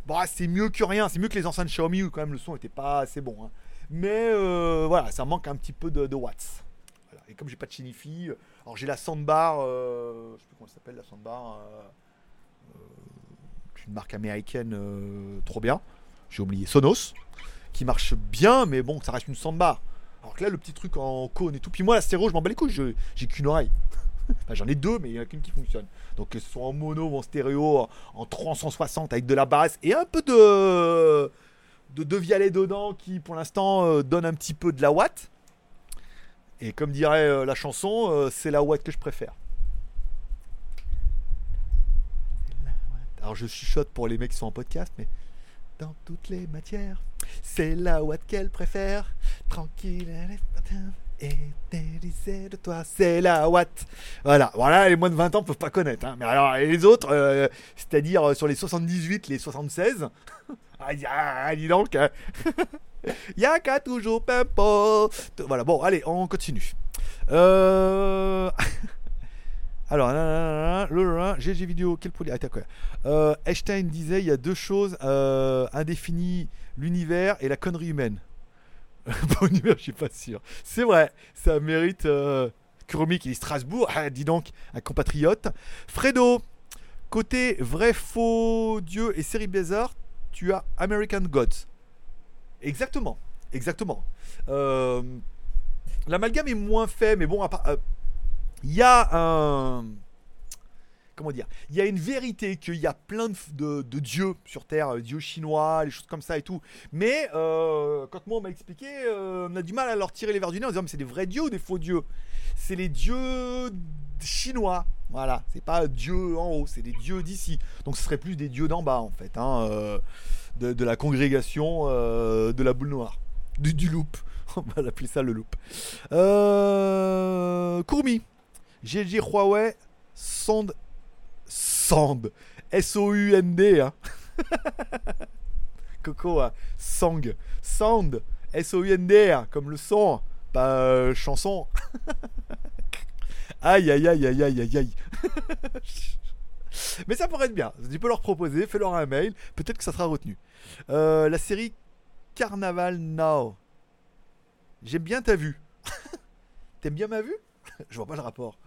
bon, c'est mieux que rien. C'est mieux que les enceintes Xiaomi où quand même le son était pas assez bon. hein. Mais euh, voilà, ça manque un petit peu de, watts. Et comme j'ai pas de Shinifi, euh, alors j'ai la soundbar, euh, je sais plus comment elle s'appelle la euh, une marque américaine trop bien. J'ai oublié Sonos, qui marche bien, mais bon, ça reste une soundbar. Alors que là, le petit truc en cône et tout. Puis moi, la stéréo, je m'en bats les couilles, j'ai qu'une oreille. Enfin, j'en ai deux, mais il n'y en a qu'une qui fonctionne. Donc, que soit en mono ou en stéréo, en 360 avec de la basse et un peu de, de, de violet dedans qui, pour l'instant, euh, donne un petit peu de la watt. Et comme dirait euh, la chanson, euh, c'est la watt que je préfère. Alors je chuchote pour les mecs qui sont en podcast, mais dans toutes les matières, c'est la Watt qu'elle préfère. Tranquille, elle est et de toi, c'est la Watt. Voilà, voilà, les moins de 20 ans peuvent pas connaître. hein. Mais alors, les autres, euh, c'est-à-dire euh, sur les 78, les 76, ah, y a- dis donc, hein. Y'a qu'à toujours pimpo. Voilà, bon, allez, on continue. Euh... Alors, GG vidéo, quel produit? Ah, Euh, Einstein disait il y a deux choses euh, indéfinies l'univers et la connerie humaine. bon, l'univers, je suis pas sûr. C'est vrai, ça mérite. Euh, qui dit Strasbourg, ah, dis donc, un compatriote. Fredo, côté vrai, faux, Dieu et série bizarre, tu as American Gods. Exactement, exactement. Euh, L'amalgame est moins fait, mais bon, à part- il y a un. Comment dire Il y a une vérité qu'il y a plein de, de- dieux sur Terre, euh, dieux chinois, les choses comme ça et tout. Mais euh, quand moi on m'a expliqué, euh, on a du mal à leur tirer les verres du nez en disant mais c'est des vrais dieux ou des faux dieux? C'est les dieux chinois. Voilà, c'est pas Dieu en haut, c'est des dieux d'ici. Donc ce serait plus des dieux d'en bas en fait, hein, de, la congrégation de la boule noire, du, loup. On va l'appeler ça le loup. Euh. GG Huawei. Sonde. Sonde. S-O-U-N-D. Hein. Coco. hein. Sang. Sound. S-O-U-N-D. hein, Comme le son. Pas euh, chanson. aïe aïe aïe aïe aïe aïe aïe. Mais ça pourrait être bien. Tu peux leur proposer, fais-leur un mail. Peut-être que ça sera retenu. Euh, la série Carnaval Now. J'aime bien ta vue. T'aimes bien ma vue? Je vois pas le rapport.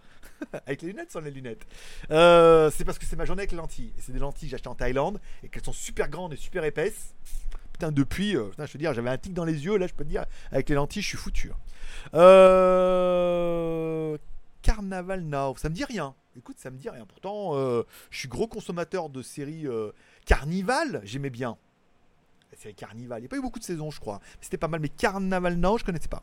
avec les lunettes, sans les lunettes. Euh, c'est parce que c'est ma journée avec les lentilles. C'est des lentilles que j'ai achetées en Thaïlande et qu'elles sont super grandes et super épaisses. Putain, depuis, euh, putain, je te dire, j'avais un tic dans les yeux. Là, je peux te dire, avec les lentilles, je suis foutu. hein. Euh... Carnaval Now, ça me dit rien. Écoute, ça me dit rien. Pourtant, je suis gros consommateur de séries Carnival, j'aimais bien. La série Carnival, il n'y a pas eu beaucoup de saisons, je crois. C'était pas mal, mais Carnaval Now, je connaissais pas.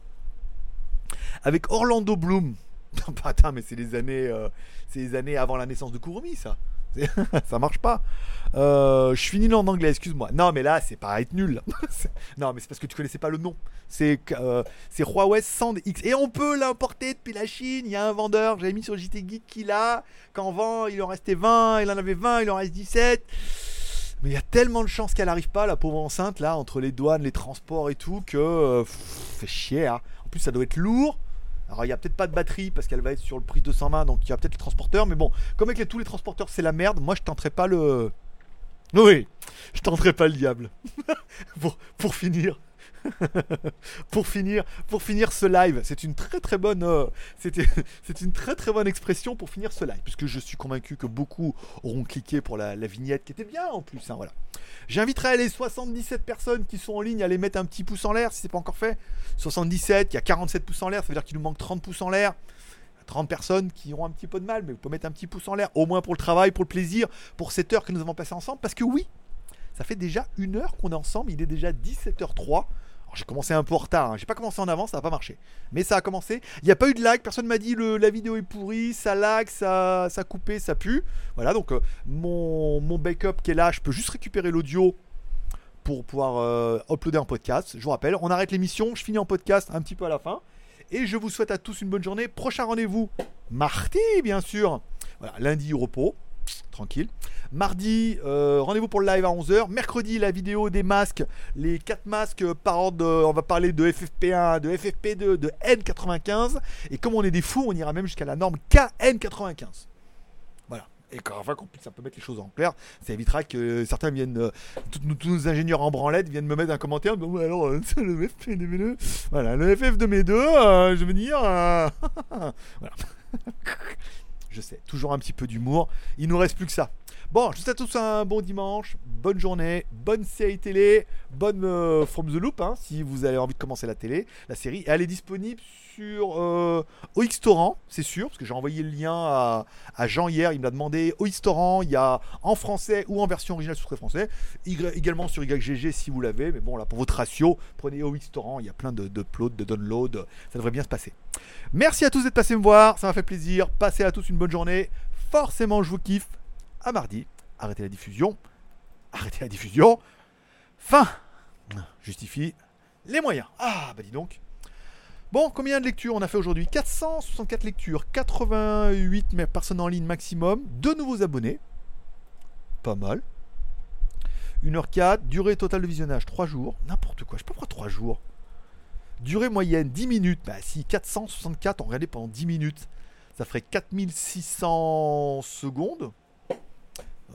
Avec Orlando Bloom. Non, pas attends, mais c'est les années, euh, c'est les années avant la naissance de Kurumi, ça. Ça marche pas. Euh, je nul en anglais, excuse-moi. Non, mais là, c'est pas être nul. Non, mais c'est parce que tu connaissais pas le nom. C'est euh, c'est Huawei Sand X. Et on peut l'importer depuis la Chine. Il y a un vendeur, j'avais mis sur JT Geek qui l'a. Quand vend, il en restait 20, il en avait 20, il en reste 17. Mais il y a tellement de chances qu'elle arrive pas, la pauvre enceinte, là, entre les douanes, les transports et tout, que. euh, fait chier. hein. En plus, ça doit être lourd. Alors, il n'y a peut-être pas de batterie parce qu'elle va être sur le prix 220, donc il y a peut-être le transporteur. Mais bon, comme avec tous les transporteurs, c'est la merde, moi, je tenterai pas le. Oui, je tenterai pas le diable. pour finir. pour finir, pour finir ce live, c'est une très très bonne, euh, c'est une très très bonne expression pour finir ce live, puisque je suis convaincu que beaucoup auront cliqué pour la, la vignette qui était bien en plus. hein, voilà. J'inviterai les 77 personnes qui sont en ligne à les mettre un petit pouce en l'air si c'est pas encore fait. 77, il y a 47 pouces en l'air, ça veut dire qu'il nous manque 30 pouces en l'air. 30 personnes qui auront un petit peu de mal, mais vous pouvez mettre un petit pouce en l'air, au moins pour le travail, pour le plaisir, pour cette heure que nous avons passée ensemble, parce que oui, ça fait déjà une heure qu'on est ensemble, il est déjà 17h03. J'ai commencé un peu en retard, hein. j'ai pas commencé en avance, ça n'a pas marché. Mais ça a commencé. Il n'y a pas eu de lag, personne m'a dit la vidéo est pourrie, ça lag, ça, ça a coupé, ça pue. Voilà, donc euh, mon, mon backup qui est là, je peux juste récupérer l'audio pour pouvoir euh, uploader en podcast. Je vous rappelle, on arrête l'émission, je finis en podcast un petit peu à la fin. Et je vous souhaite à tous une bonne journée. Prochain rendez-vous, mardi, bien sûr. Voilà, lundi, repos. Tranquille. Mardi, euh, rendez-vous pour le live à 11h. Mercredi, la vidéo des masques. Les 4 masques par ordre. On va parler de FFP1, de FFP2, de N95. Et comme on est des fous, on ira même jusqu'à la norme KN95. Voilà. Et quand enfin qu'on puisse un peu mettre les choses en clair, ça évitera que certains viennent, euh, tous, nos- ingénieurs en branlette viennent me mettre un commentaire. Bon, alors, euh, le FF de mes deux. Voilà, le FF de mes deux, euh, je veux dire. voilà. je sais, toujours un petit peu d'humour. Il nous reste plus que ça. Bon, je vous souhaite à tous un bon dimanche, bonne journée, bonne série télé, bonne euh, From the Loop, hein, si vous avez envie de commencer la télé, la série. Elle est disponible sur euh, c'est sûr, parce que j'ai envoyé le lien à, Jean hier, il me l'a demandé. OX il y a en français ou en version originale sous français, également sur YGG si vous l'avez, mais bon, là pour votre ratio, prenez OX Torrent, il y a plein de, de de downloads, ça devrait bien se passer. Merci à tous d'être passés me voir, ça m'a fait plaisir. Passez à tous une bonne journée. Forcément, je vous kiffe. À mardi. Arrêtez la diffusion. Arrêtez la diffusion. Fin. Justifie les moyens. Ah, bah dis donc. Bon, combien de lectures on a fait aujourd'hui? 464 lectures, 88 mais personnes en ligne maximum, deux nouveaux abonnés. Pas mal. 1h04, durée totale de visionnage 3 jours. N'importe quoi, je sais pas pourquoi 3 jours. Durée moyenne 10 minutes. Bah si 464 on regardait pendant 10 minutes, ça ferait 4600 secondes.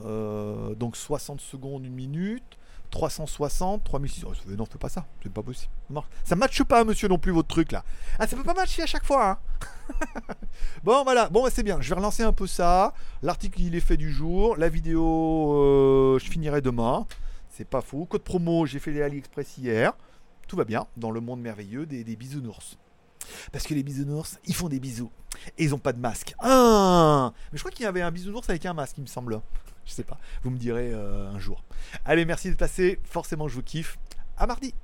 Euh, donc 60 secondes, une minute. 360, 3600. Oh, ça fait- non, fais pas ça, c'est pas possible. Ça matche pas, monsieur, non plus, votre truc là. Ah, ça peut pas matcher à chaque fois, hein. bon, voilà, bon, bah, c'est bien. Je vais relancer un peu ça. L'article, il est fait du jour. La vidéo, euh, je finirai demain. C'est pas faux. Code promo, j'ai fait les AliExpress hier. Tout va bien dans le monde merveilleux des, des bisounours. Parce que les bisounours, ils font des bisous. Et ils ont pas de masque. Ah Mais je crois qu'il y avait un bisounours avec un masque, il me semble. Je sais pas. Vous me direz euh, un jour. Allez, merci de passer. Forcément, je vous kiffe. À mardi.